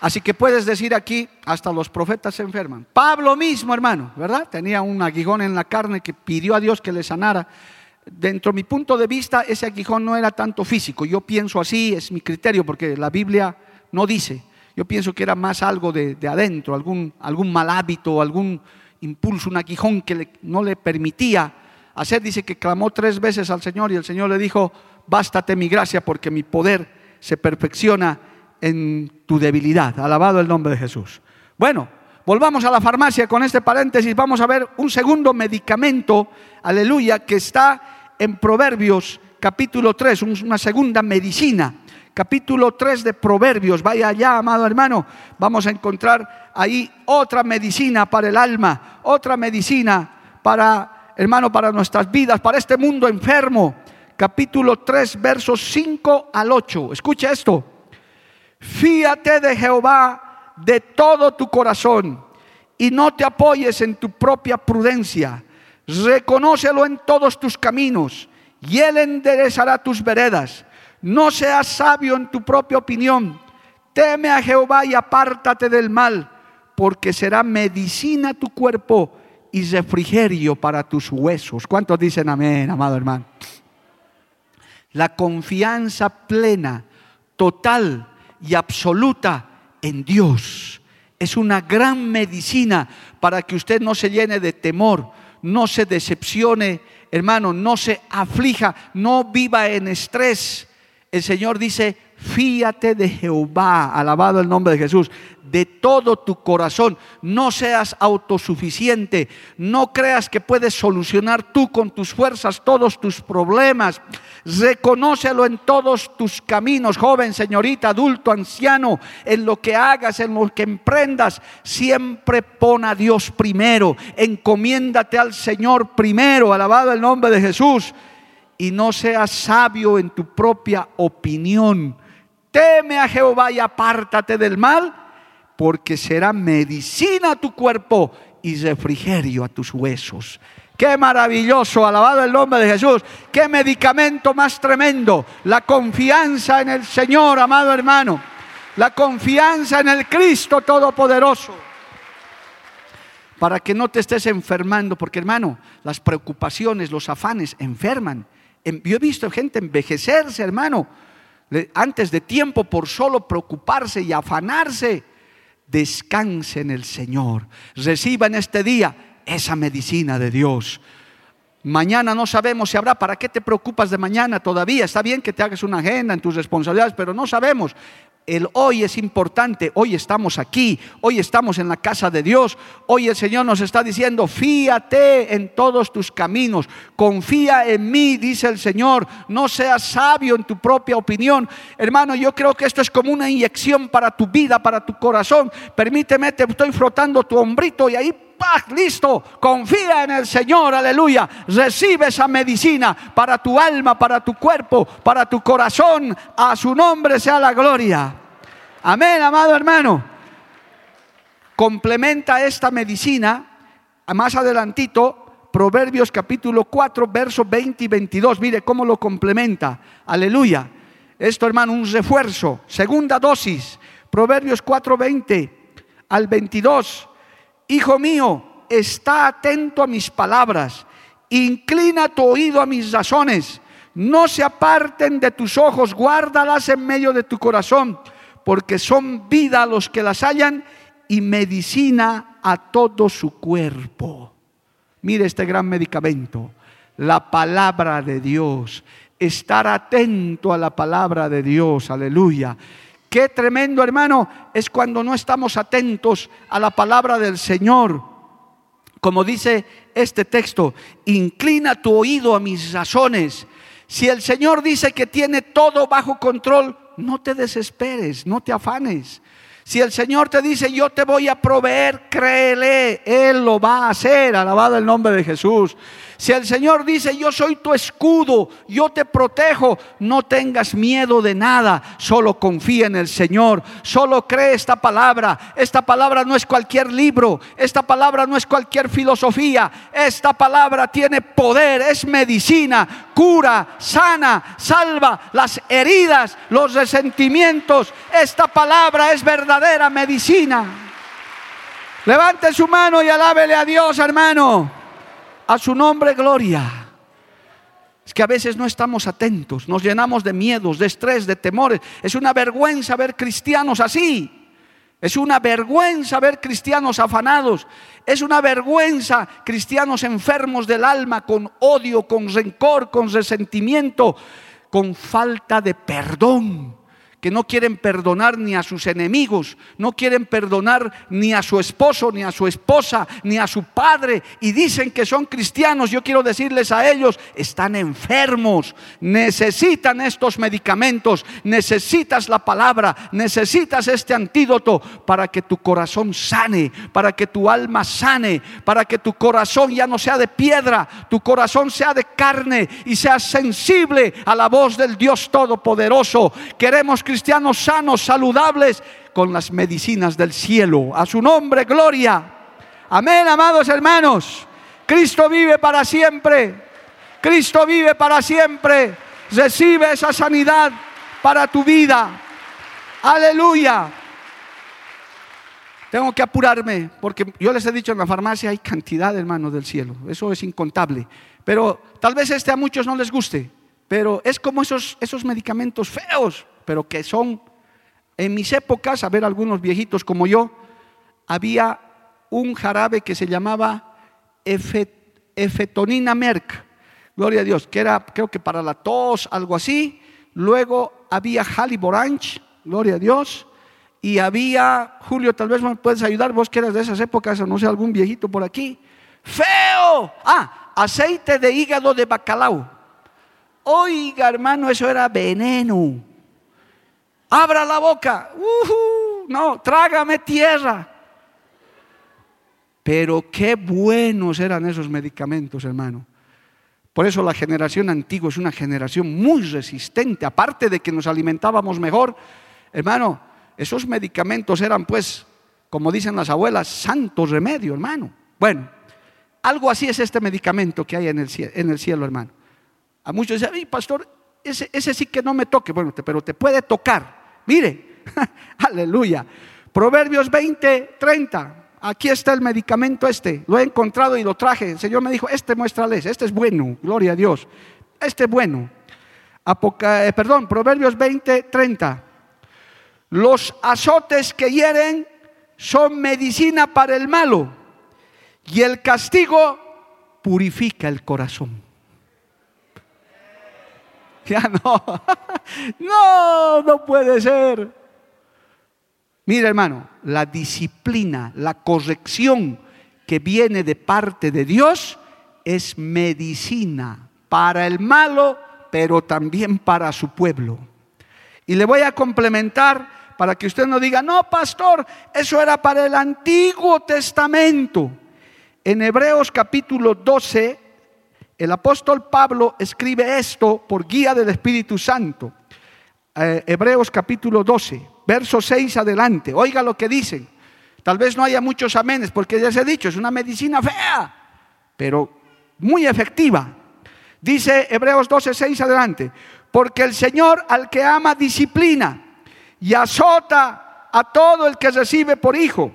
Así que puedes decir aquí, hasta los profetas se enferman. Pablo mismo, hermano, ¿verdad? Tenía un aguijón en la carne que pidió a Dios que le sanara. Dentro de mi punto de vista, ese aguijón no era tanto físico. Yo pienso así, es mi criterio, porque la Biblia no dice. Yo pienso que era más algo de, adentro, algún, algún mal hábito, algún impulso, un aguijón que no le permitía hacer. Dice que clamó tres veces al Señor y el Señor le dijo, bástate mi gracia porque mi poder se perfecciona en tu debilidad. Alabado el nombre de Jesús. Bueno, volvamos a la farmacia con este paréntesis. Vamos a ver un segundo medicamento, aleluya, que está en Proverbios capítulo 3, una segunda medicina. Capítulo 3 de Proverbios, vaya allá, amado hermano, vamos a encontrar ahí otra medicina para el alma, otra medicina para, hermano, para nuestras vidas, para este mundo enfermo capítulo 3, versos 5 al 8. Escucha esto. Fíate de Jehová de todo tu corazón y no te apoyes en tu propia prudencia. Reconócelo en todos tus caminos y él enderezará tus veredas. No seas sabio en tu propia opinión. Teme a Jehová y apártate del mal, porque será medicina tu cuerpo y refrigerio para tus huesos. ¿Cuántos dicen amén, amado hermano? La confianza plena, total y absoluta en Dios. Es una gran medicina para que usted no se llene de temor, no se decepcione, hermano, no se aflija, no viva en estrés. El Señor dice, fíate de Jehová, alabado el nombre de Jesús, de todo tu corazón. No seas autosuficiente, no creas que puedes solucionar tú con tus fuerzas todos tus problemas. Reconócelo en todos tus caminos, joven, señorita, adulto, anciano, en lo que hagas, en lo que emprendas. Siempre pon a Dios primero, encomiéndate al Señor primero, alabado el nombre de Jesús. Y no seas sabio en tu propia opinión. Teme a Jehová y apártate del mal, porque será medicina a tu cuerpo y refrigerio a tus huesos. Qué maravilloso, alabado el nombre de Jesús. Qué medicamento más tremendo. La confianza en el Señor, amado hermano. La confianza en el Cristo Todopoderoso. Para que no te estés enfermando, porque hermano, las preocupaciones, los afanes enferman. Yo he visto gente envejecerse, hermano, antes de tiempo por solo preocuparse y afanarse. Descanse en el Señor. Reciba en este día esa medicina de Dios. Mañana no sabemos si habrá. ¿Para qué te preocupas de mañana todavía? Está bien que te hagas una agenda en tus responsabilidades, pero no sabemos. El hoy es importante. Hoy estamos aquí. Hoy estamos en la casa de Dios. Hoy el Señor nos está diciendo, fíate en todos tus caminos. Confía en mí, dice el Señor. No seas sabio en tu propia opinión. Hermano, yo creo que esto es como una inyección para tu vida, para tu corazón. Permíteme, te estoy frotando tu hombrito y ahí paz, listo, confía en el Señor, aleluya. Recibe esa medicina para tu alma, para tu cuerpo, para tu corazón. A su nombre sea la gloria. Amén, amado hermano. Complementa esta medicina, más adelantito, Proverbios capítulo 4, versos 20 y 22. Mire cómo lo complementa. Aleluya. Esto, hermano, un refuerzo. Segunda dosis. Proverbios 4, 20 al 22. Hijo mío, está atento a mis palabras, inclina tu oído a mis razones, no se aparten de tus ojos, guárdalas en medio de tu corazón, porque son vida a los que las hallan y medicina a todo su cuerpo. Mire este gran medicamento, la palabra de Dios. Estar atento a la palabra de Dios, aleluya. Qué tremendo, hermano, es cuando no estamos atentos a la palabra del Señor. Como dice este texto, inclina tu oído a mis razones. Si el Señor dice que tiene todo bajo control, no te desesperes, no te afanes. Si el Señor te dice, yo te voy a proveer, créele, Él lo va a hacer, alabado el nombre de Jesús. Si el Señor dice, yo soy tu escudo, yo te protejo, no tengas miedo de nada, solo confía en el Señor, solo cree esta palabra. Esta palabra no es cualquier libro, esta palabra no es cualquier filosofía, esta palabra tiene poder, es medicina, cura, sana, salva las heridas, los resentimientos. Esta palabra es verdadera medicina. Levante su mano y alábele a Dios, hermano. A su nombre, gloria. Es que a veces no estamos atentos, nos llenamos de miedos, de estrés, de temores. Es una vergüenza ver cristianos así. Es una vergüenza ver cristianos afanados. Es una vergüenza cristianos enfermos del alma, con odio, con rencor, con resentimiento, con falta de perdón que no quieren perdonar ni a sus enemigos, no quieren perdonar ni a su esposo, ni a su esposa, ni a su padre, y dicen que son cristianos. Yo quiero decirles a ellos, están enfermos, necesitan estos medicamentos, necesitas la palabra, necesitas este antídoto para que tu corazón sane, para que tu alma sane, para que tu corazón ya no sea de piedra, tu corazón sea de carne y sea sensible a la voz del Dios Todopoderoso. Queremos cristianos sanos, saludables, con las medicinas del cielo. A su nombre, gloria. Amén, amados hermanos. Cristo vive para siempre. Cristo vive para siempre. Recibe esa sanidad para tu vida. Aleluya. Tengo que apurarme porque yo les he dicho en la farmacia hay cantidad de hermanos del cielo. Eso es incontable. Pero tal vez este a muchos no les guste. Pero es como esos, esos medicamentos feos pero que son, en mis épocas, a ver algunos viejitos como yo, había un jarabe que se llamaba efetonina merc, gloria a Dios, que era creo que para la tos, algo así. Luego había Haliboranch, gloria a Dios. Y había, Julio, tal vez me puedes ayudar, vos que eras de esas épocas, o no sé, algún viejito por aquí. ¡Feo! Ah, aceite de hígado de bacalao. Oiga, hermano, eso era veneno abra la boca, no, trágame tierra. Pero qué buenos eran esos medicamentos, hermano. Por eso la generación antigua es una generación muy resistente, aparte de que nos alimentábamos mejor. Hermano, esos medicamentos eran pues, como dicen las abuelas, santos remedio, hermano. Bueno, algo así es este medicamento que hay en el cielo, hermano. A muchos dicen, pastor, ese, ese sí que no me toque, bueno, pero te puede tocar. Mire, aleluya. Proverbios 20, 30. Aquí está el medicamento este. Lo he encontrado y lo traje. El Señor me dijo, este muéstrales, este es bueno. Gloria a Dios. Este es bueno. Eh, perdón, Proverbios 20, 30. Los azotes que hieren son medicina para el malo y el castigo purifica el corazón. Ya no. No, no puede ser. Mira hermano, la disciplina, la corrección que viene de parte de Dios es medicina para el malo, pero también para su pueblo. Y le voy a complementar para que usted no diga, no, pastor, eso era para el Antiguo Testamento. En Hebreos capítulo 12, el apóstol Pablo escribe esto por guía del Espíritu Santo. Eh, Hebreos capítulo 12, verso 6 adelante. Oiga lo que dicen. Tal vez no haya muchos amenes, porque ya se ha dicho, es una medicina fea, pero muy efectiva. Dice Hebreos 12, 6 adelante. Porque el Señor al que ama disciplina y azota a todo el que recibe por hijo.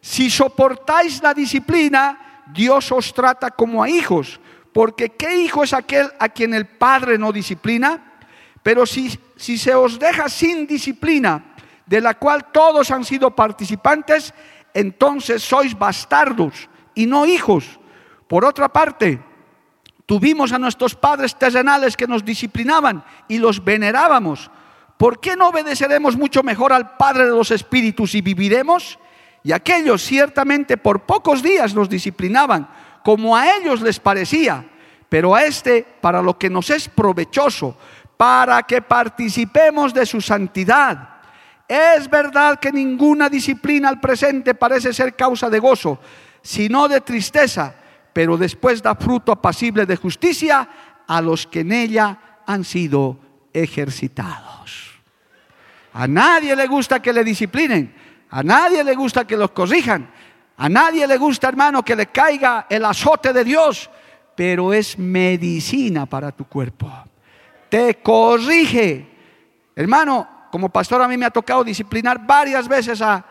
Si soportáis la disciplina, Dios os trata como a hijos Porque ¿qué hijo es aquel a quien el Padre no disciplina? Pero si, si se os deja sin disciplina, de la cual todos han sido participantes, entonces sois bastardos y no hijos. Por otra parte, tuvimos a nuestros padres terrenales que nos disciplinaban y los venerábamos. ¿Por qué no obedeceremos mucho mejor al Padre de los Espíritus y viviremos? Y aquellos ciertamente por pocos días nos disciplinaban, como a ellos les parecía, pero a este para lo que nos es provechoso, para que participemos de su santidad. Es verdad que ninguna disciplina al presente parece ser causa de gozo, sino de tristeza, pero después da fruto apacible de justicia a los que en ella han sido ejercitados. A nadie le gusta que le disciplinen, a nadie le gusta que los corrijan, a nadie le gusta, hermano, que le caiga el azote de Dios, pero es medicina para tu cuerpo. Te corrige. Hermano, como pastor a mí me ha tocado disciplinar varias veces a,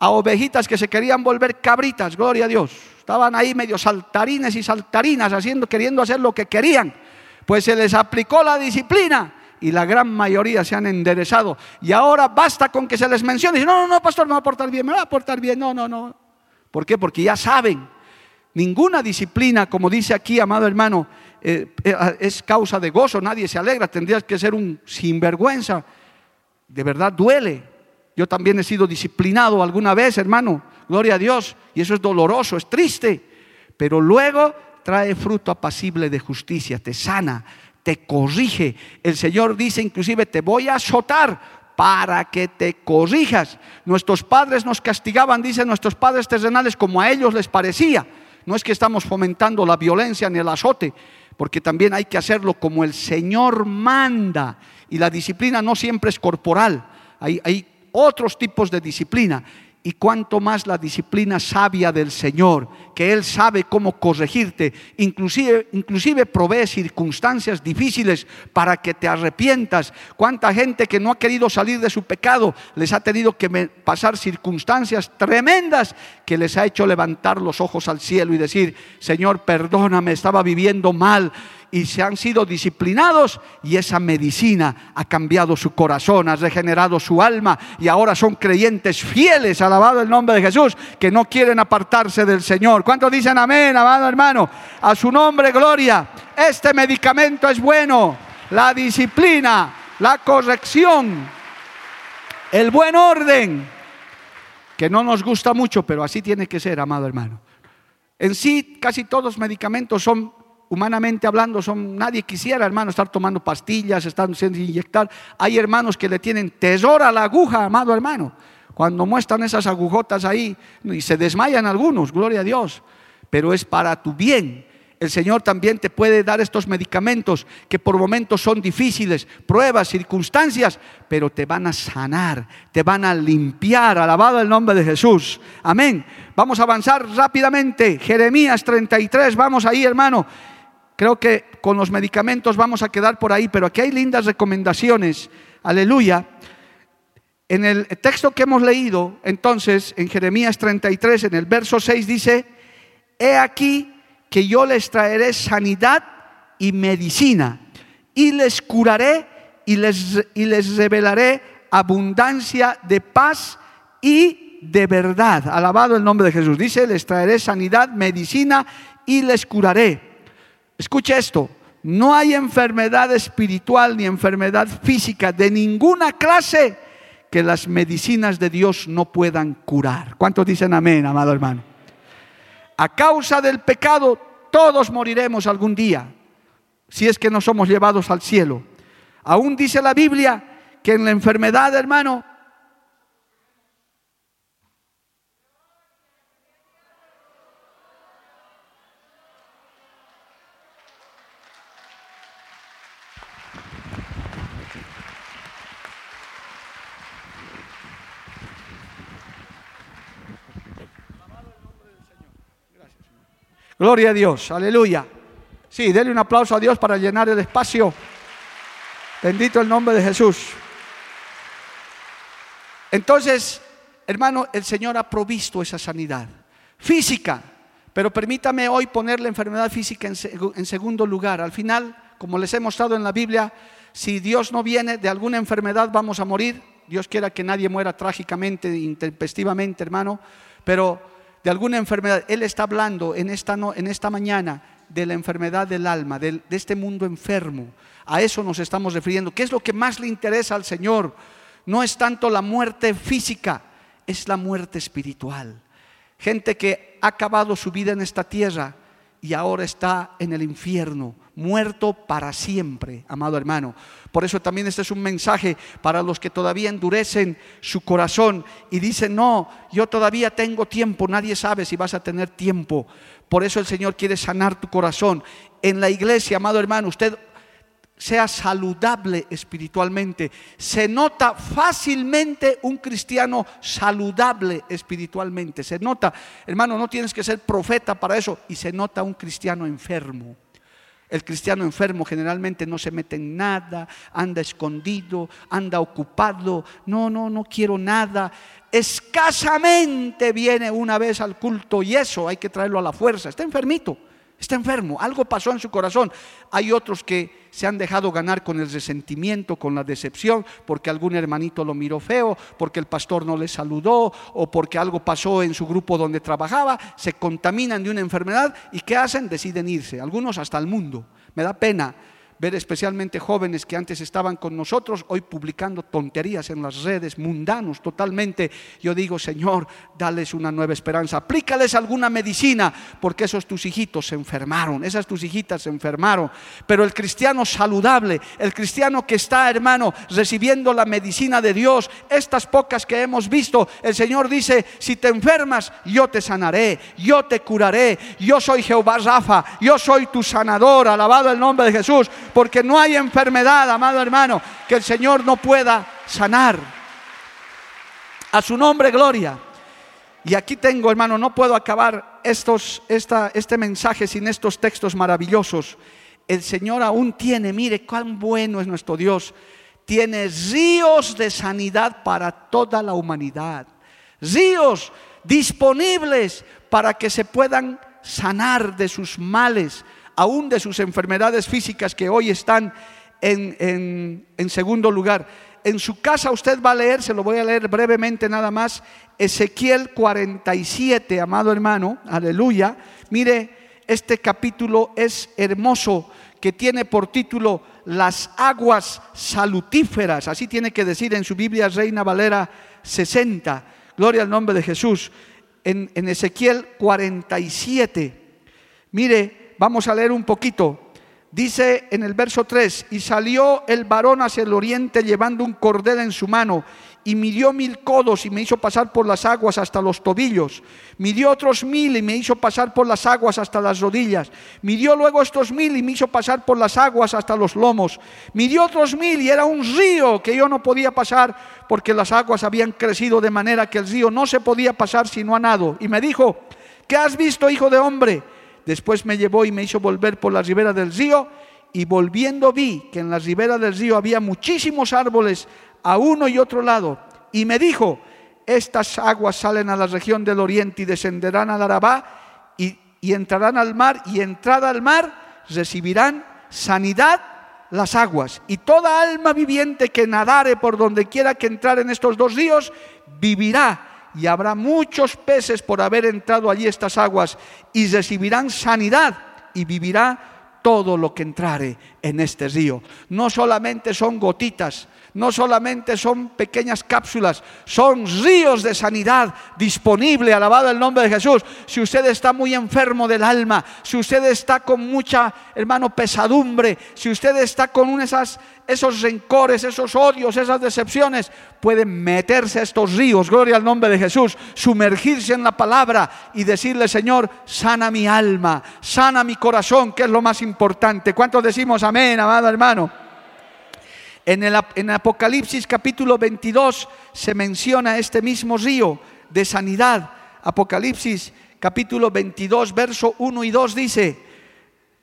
ovejitas que se querían volver cabritas, gloria a Dios. Estaban ahí medio saltarines y saltarinas haciendo, queriendo hacer lo que querían. Pues se les aplicó la disciplina y la gran mayoría se han enderezado. Y ahora basta con que se les mencione. no, no, no, pastor, me va a portar bien, me va a portar bien. No, no, no. ¿Por qué? Porque ya saben. Ninguna disciplina, como dice aquí, amado hermano, eh, eh, es causa de gozo. Nadie se alegra. Tendrías que ser un sinvergüenza de verdad duele. Yo también he sido disciplinado alguna vez, hermano, gloria a Dios, y eso es doloroso, es triste, pero luego trae fruto apacible de justicia, te sana, te corrige. El Señor dice inclusive, te voy a azotar para que te corrijas. Nuestros padres nos castigaban, dicen nuestros padres terrenales, como a ellos les parecía. No es que estamos fomentando la violencia ni el azote, porque también hay que hacerlo como el Señor manda. Y la disciplina no siempre es corporal, hay, hay otros tipos de disciplina y cuanto más la disciplina sabia del Señor, que Él sabe cómo corregirte, inclusive, provee circunstancias difíciles para que te arrepientas. Cuánta gente que no ha querido salir de su pecado les ha tenido que pasar circunstancias tremendas que les ha hecho levantar los ojos al cielo y decir, Señor, perdóname, estaba viviendo mal y se han sido disciplinados y esa medicina ha cambiado su corazón, ha regenerado su alma y ahora son creyentes fieles, alabado el nombre de Jesús, que no quieren apartarse del Señor. ¿Cuántos dicen amén, amado hermano? A su nombre, gloria. Este medicamento es bueno, la disciplina, la corrección, el buen orden, que no nos gusta mucho, pero así tiene que ser, amado hermano. En sí, casi todos los medicamentos son humanamente hablando, son, nadie quisiera, hermano, estar tomando pastillas, estar siendo inyectar. Hay hermanos que le tienen tesoro a la aguja, amado hermano. Cuando muestran esas agujotas ahí y se desmayan algunos, gloria a Dios. Pero es para tu bien. El Señor también te puede dar estos medicamentos que por momentos son difíciles, pruebas, circunstancias, pero te van a sanar, te van a limpiar. Alabado el nombre de Jesús. Amén. Vamos a avanzar rápidamente. Jeremías 33, vamos ahí, hermano. Creo que con los medicamentos vamos a quedar por ahí, pero aquí hay lindas recomendaciones. Aleluya. En el texto que hemos leído, entonces, en Jeremías 33, en el verso 6 dice, he aquí que yo les traeré sanidad y medicina, y les curaré y les, y les revelaré abundancia de paz y de verdad. Alabado el nombre de Jesús. Dice, les traeré sanidad, medicina y les curaré. Escucha esto, no hay enfermedad espiritual ni enfermedad física de ninguna clase que las medicinas de Dios no puedan curar. ¿Cuántos dicen amén, amado hermano? A causa del pecado todos moriremos algún día, si es que no somos llevados al cielo. Aún dice la Biblia que en la enfermedad, hermano, Gloria a Dios, aleluya. Sí, denle un aplauso a Dios para llenar el espacio. Bendito el nombre de Jesús. Entonces, hermano, el Señor ha provisto esa sanidad física, Pero permítame hoy poner la enfermedad física en, segundo lugar. Al final, como les he mostrado en la Biblia, si Dios no viene de alguna enfermedad vamos a morir. Dios quiera que nadie muera trágicamente, intempestivamente, hermano. Pero de alguna enfermedad, Él está hablando en esta, en esta mañana de la enfermedad del alma, de, de este mundo enfermo. A eso nos estamos refiriendo. ¿Qué es lo que más le interesa al Señor? No es tanto la muerte física, es la muerte espiritual. Gente que ha acabado su vida en esta tierra y ahora está en el infierno, muerto para siempre, amado hermano. Por eso también este es un mensaje para los que todavía endurecen su corazón y dicen, no, yo todavía tengo tiempo, nadie sabe si vas a tener tiempo. Por eso el Señor quiere sanar tu corazón. En la iglesia, amado hermano, usted sea saludable espiritualmente. Se nota fácilmente un cristiano saludable espiritualmente. Se nota, hermano, no tienes que ser profeta para eso. Y se nota un cristiano enfermo. El cristiano enfermo generalmente no se mete en nada, anda escondido, anda ocupado. No, no, no quiero nada. Escasamente viene una vez al culto y eso hay que traerlo a la fuerza. Está enfermito. Está enfermo, algo pasó en su corazón. Hay otros que se han dejado ganar con el resentimiento, con la decepción, porque algún hermanito lo miró feo, porque el pastor no le saludó o porque algo pasó en su grupo donde trabajaba, se contaminan de una enfermedad y ¿qué hacen? Deciden irse, algunos hasta el mundo. Me da pena ver especialmente jóvenes que antes estaban con nosotros, hoy publicando tonterías en las redes, mundanos totalmente. Yo digo, Señor, dales una nueva esperanza, aplícales alguna medicina, porque esos tus hijitos se enfermaron, esas tus hijitas se enfermaron. Pero el cristiano saludable, el cristiano que está, hermano, recibiendo la medicina de Dios, estas pocas que hemos visto, el Señor dice, si te enfermas, yo te sanaré, yo te curaré, yo soy Jehová Rafa, yo soy tu sanador, alabado el nombre de Jesús porque no hay enfermedad, amado hermano, que el Señor no pueda sanar. A su nombre, gloria. Y aquí tengo, hermano, no puedo acabar estos, este mensaje sin estos textos maravillosos. El Señor aún tiene, mire cuán bueno es nuestro Dios, tiene ríos de sanidad para toda la humanidad. Ríos disponibles para que se puedan sanar de sus males, aún de sus enfermedades físicas que hoy están en, segundo lugar. En su casa usted va a leer, se lo voy a leer brevemente nada más, Ezequiel 47, amado hermano, aleluya. Mire, este capítulo es hermoso, que tiene por título Las aguas salutíferas, así tiene que decir en su Biblia Reina Valera 60. Gloria al nombre de Jesús. En, en Ezequiel 47, mire, Vamos a leer un poquito. Dice en el verso 3, y salió el varón hacia el oriente llevando un cordel en su mano, y midió mil codos y me hizo pasar por las aguas hasta los tobillos. Midió otros mil y me hizo pasar por las aguas hasta las rodillas. Midió luego estos mil y me hizo pasar por las aguas hasta los lomos. Midió otros mil y era un río que yo no podía pasar porque las aguas habían crecido de manera que el río no se podía pasar sino a nado. Y me dijo, ¿qué has visto, hijo de hombre? Después me llevó y me hizo volver por la ribera del río y volviendo vi que en la ribera del río había muchísimos árboles a uno y otro lado. Y me dijo, estas aguas salen a la región del oriente y descenderán al Arabá y, y entrarán al mar y entrada al mar recibirán sanidad las aguas. Y toda alma viviente que nadare por donde quiera que entrar en estos dos ríos, vivirá y habrá muchos peces por haber entrado allí estas aguas y recibirán sanidad y vivirá todo lo que entrare en este río. No solamente son gotitas, no solamente son pequeñas cápsulas, son ríos de sanidad disponible, alabado el nombre de Jesús. Si usted está muy enfermo del alma, si usted está con mucha, hermano, pesadumbre, si usted está con esos rencores, esos odios, esas decepciones, puede meterse a estos ríos, gloria al nombre de Jesús, sumergirse en la palabra y decirle, Señor, sana mi alma, sana mi corazón, que es lo más importante. ¿Cuántos decimos amén, amado hermano? En el Apocalipsis capítulo 22 se menciona este mismo río de sanidad. Apocalipsis capítulo 22, verso 1 y 2 dice,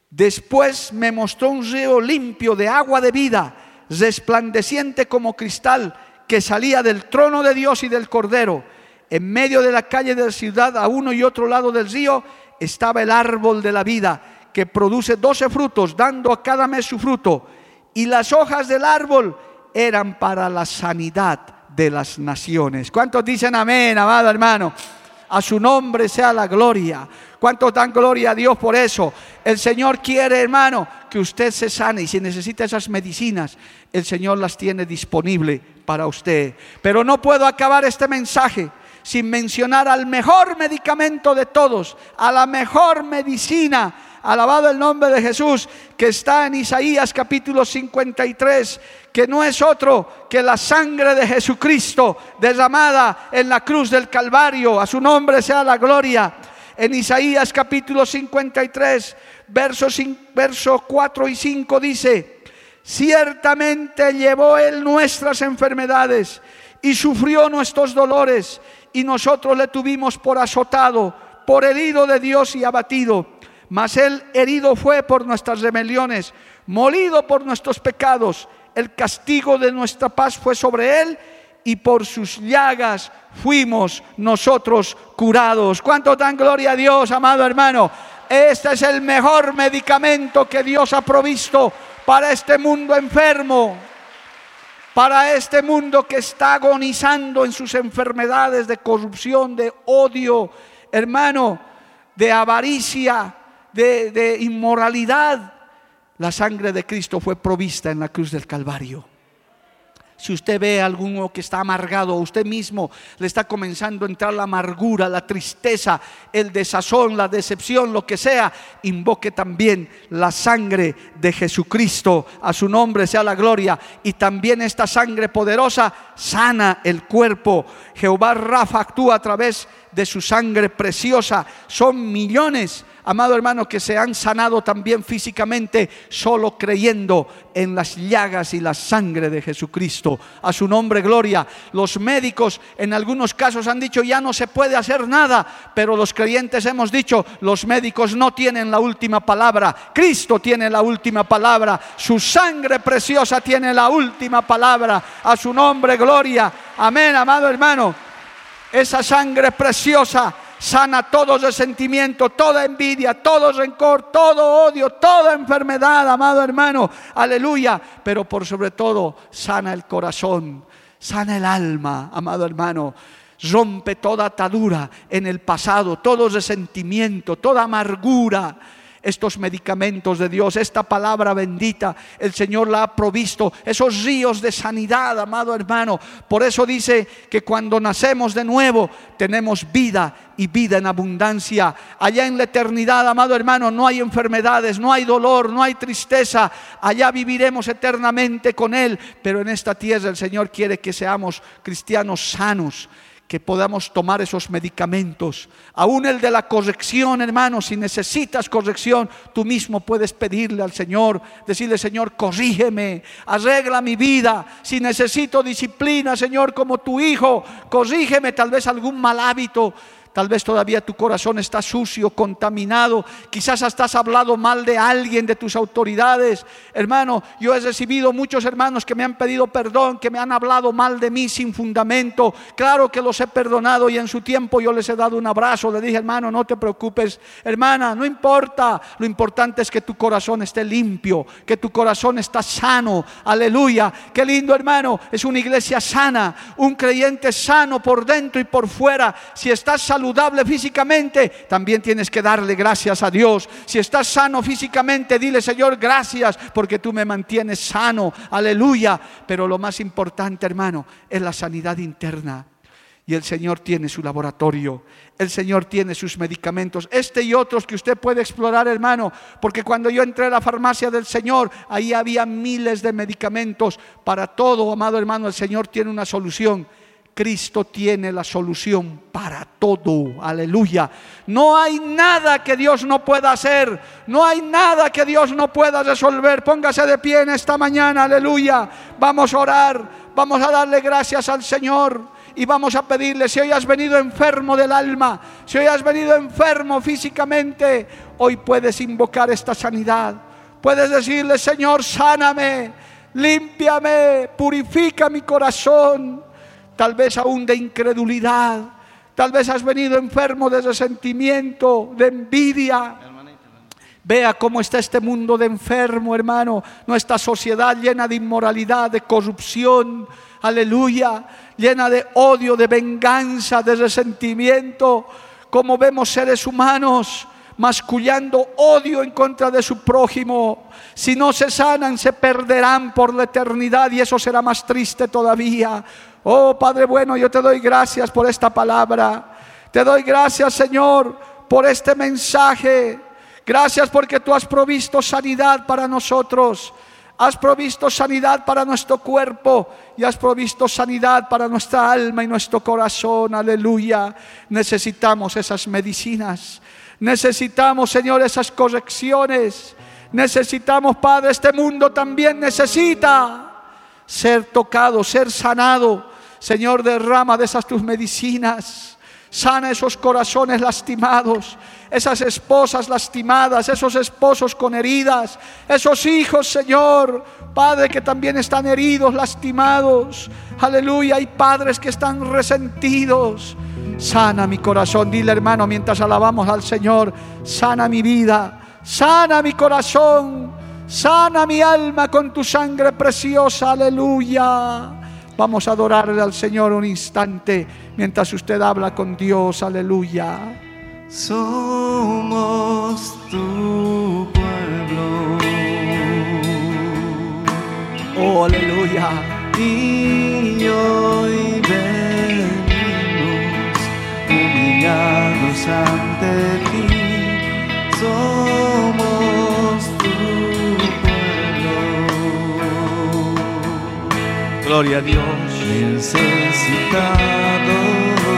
después me mostró un río limpio de agua de vida, resplandeciente como cristal, que salía del trono de Dios y del Cordero. En medio de la calle de la ciudad, a uno y otro lado del río, estaba el árbol de la vida que produce doce frutos, dando a cada mes su fruto. Y las hojas del árbol eran para la sanidad de las naciones. ¿Cuántos dicen amén, amado hermano? A su nombre sea la gloria. ¿Cuántos dan gloria a Dios por eso? El Señor quiere, hermano, que usted se sane y si necesita esas medicinas, el Señor las tiene disponible para usted. Pero no puedo acabar este mensaje sin mencionar al mejor medicamento de todos, a la mejor medicina. Alabado el nombre de Jesús, que está en Isaías capítulo 53, que no es otro que la sangre de Jesucristo derramada en la cruz del Calvario. A su nombre sea la gloria. En Isaías capítulo 53, versos, verso 4 y 5 dice, ciertamente llevó él nuestras enfermedades y sufrió nuestros dolores y nosotros le tuvimos por azotado, por herido de Dios y abatido. Mas él herido fue por nuestras rebeliones, molido por nuestros pecados. El castigo de nuestra paz fue sobre él y por sus llagas fuimos nosotros curados. ¿Cuánto dan gloria a Dios, amado hermano? Este es el mejor medicamento que Dios ha provisto para este mundo enfermo para este mundo que está agonizando en sus enfermedades de corrupción, de odio, hermano, de avaricia, de, inmoralidad. La sangre de Cristo fue provista en la cruz del Calvario. Si usted ve a alguno que está amargado, usted mismo le está comenzando a entrar la amargura, la tristeza, el desazón, la decepción, lo que sea, invoque también la sangre de Jesucristo. A su nombre sea la gloria. Y también esta sangre poderosa sana el cuerpo. Jehová Rafa actúa a través de su sangre preciosa. Son millones amado hermano, que se han sanado también físicamente solo creyendo en las llagas y la sangre de Jesucristo. A su nombre, gloria. Los médicos en algunos casos han dicho ya no se puede hacer nada, pero los creyentes hemos dicho los médicos no tienen la última palabra. Cristo tiene la última palabra. Su sangre preciosa tiene la última palabra. A su nombre, gloria. Amén, amado hermano. Esa sangre preciosa sana todo resentimiento, toda envidia, todo rencor, todo odio, toda enfermedad, amado hermano. Aleluya. Pero por sobre todo, sana el corazón, sana el alma, amado hermano. Rompe toda atadura en el pasado, todo resentimiento, toda amargura estos medicamentos de Dios, esta palabra bendita, el Señor la ha provisto, esos ríos de sanidad, amado hermano. Por eso dice que cuando nacemos de nuevo tenemos vida y vida en abundancia. Allá en la eternidad, amado hermano, no hay enfermedades, no hay dolor, no hay tristeza. Allá viviremos eternamente con Él. Pero en esta tierra el Señor quiere que seamos cristianos sanos que podamos tomar esos medicamentos. Aún el de la corrección, hermano, si necesitas corrección, tú mismo puedes pedirle al Señor, decirle, Señor, corrígeme, arregla mi vida. Si necesito disciplina, Señor, como tu hijo, corrígeme tal vez algún mal hábito Tal vez todavía tu corazón está sucio, contaminado. Quizás has hablado mal de alguien, de tus autoridades. Hermano, yo he recibido muchos hermanos que me han pedido perdón, que me han hablado mal de mí sin fundamento. Claro que los he perdonado y en su tiempo yo les he dado un abrazo. Le dije, hermano, no te preocupes. Hermana, no importa. Lo importante es que tu corazón esté limpio, que tu corazón está sano. Aleluya. Qué lindo, hermano. Es una iglesia sana, un creyente sano por dentro y por fuera. Si estás saludable físicamente, también tienes que darle gracias a Dios. Si estás sano físicamente, dile Señor, gracias porque tú me mantienes sano. Aleluya. Pero lo más importante, hermano, es la sanidad interna. Y el Señor tiene su laboratorio, el Señor tiene sus medicamentos, este y otros que usted puede explorar, hermano, porque cuando yo entré a la farmacia del Señor, ahí había miles de medicamentos para todo, amado hermano, el Señor tiene una solución. Cristo tiene la solución para todo. Aleluya. No hay nada que Dios no pueda hacer. No hay nada que Dios no pueda resolver. Póngase de pie en esta mañana. Aleluya. Vamos a orar. Vamos a darle gracias al Señor. Y vamos a pedirle, si hoy has venido enfermo del alma, si hoy has venido enfermo físicamente, hoy puedes invocar esta sanidad. Puedes decirle, Señor, sáname, límpiame, purifica mi corazón tal vez aún de incredulidad, Tal vez has venido enfermo de resentimiento, de envidia. Vea cómo está este mundo de enfermo, hermano. Nuestra sociedad llena de inmoralidad, de corrupción. Aleluya. Llena de odio, de venganza, de resentimiento. Como vemos seres humanos mascullando odio en contra de su prójimo. Si no se sanan, se perderán por la eternidad y eso será más triste todavía. Oh Padre bueno, yo te doy gracias por esta palabra. Te doy gracias, Señor, por este mensaje. Gracias porque tú has provisto sanidad para nosotros. Has provisto sanidad para nuestro cuerpo y has provisto sanidad para nuestra alma y nuestro corazón. Aleluya. Necesitamos esas medicinas. Necesitamos, Señor, esas correcciones. Necesitamos, Padre, este mundo también necesita ser tocado, ser sanado. Señor, derrama de esas tus medicinas. Sana esos corazones lastimados, esas esposas lastimadas, esos esposos con heridas, esos hijos, Señor, Padre, que también están heridos, lastimados. Aleluya, hay padres que están resentidos. Sana mi corazón, dile hermano, mientras alabamos al Señor, sana mi vida, sana mi corazón, sana mi alma con tu sangre preciosa, aleluya. Vamos a adorarle al Señor un instante mientras usted habla con Dios, aleluya. Somos tu pueblo. Oh, aleluya. Y hoy venimos humillados ante ti. Somos Gloria a Dios.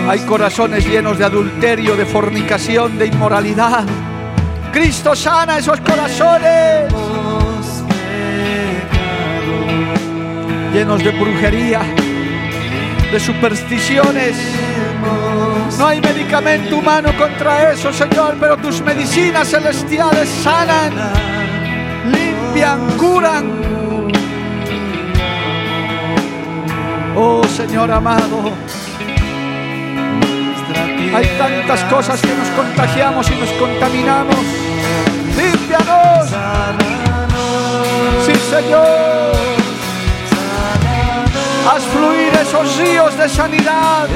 Hay corazones llenos de adulterio, de fornicación, de inmoralidad. Cristo sana esos corazones llenos de brujería, de supersticiones. No hay medicamento humano contra eso, Señor, pero tus medicinas celestiales sanan, limpian, curan. Señor amado, hay tantas cosas que nos contagiamos y nos contaminamos. Límpianos, sí Señor. Haz fluir esos ríos de sanidad,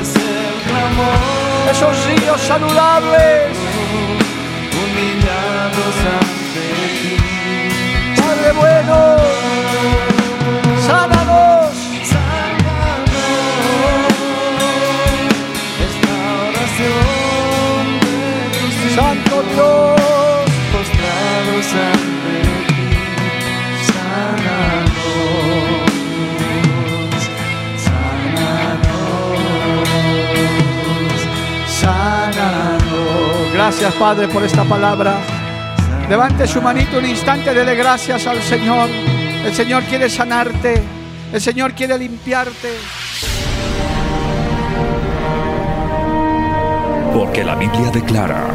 esos ríos saludables. humillados ante ti. Padre bueno, Sánanos. Gracias Padre por esta palabra. Levante su manito un instante, dele gracias al Señor. El Señor quiere sanarte, el Señor quiere limpiarte. Porque la Biblia declara,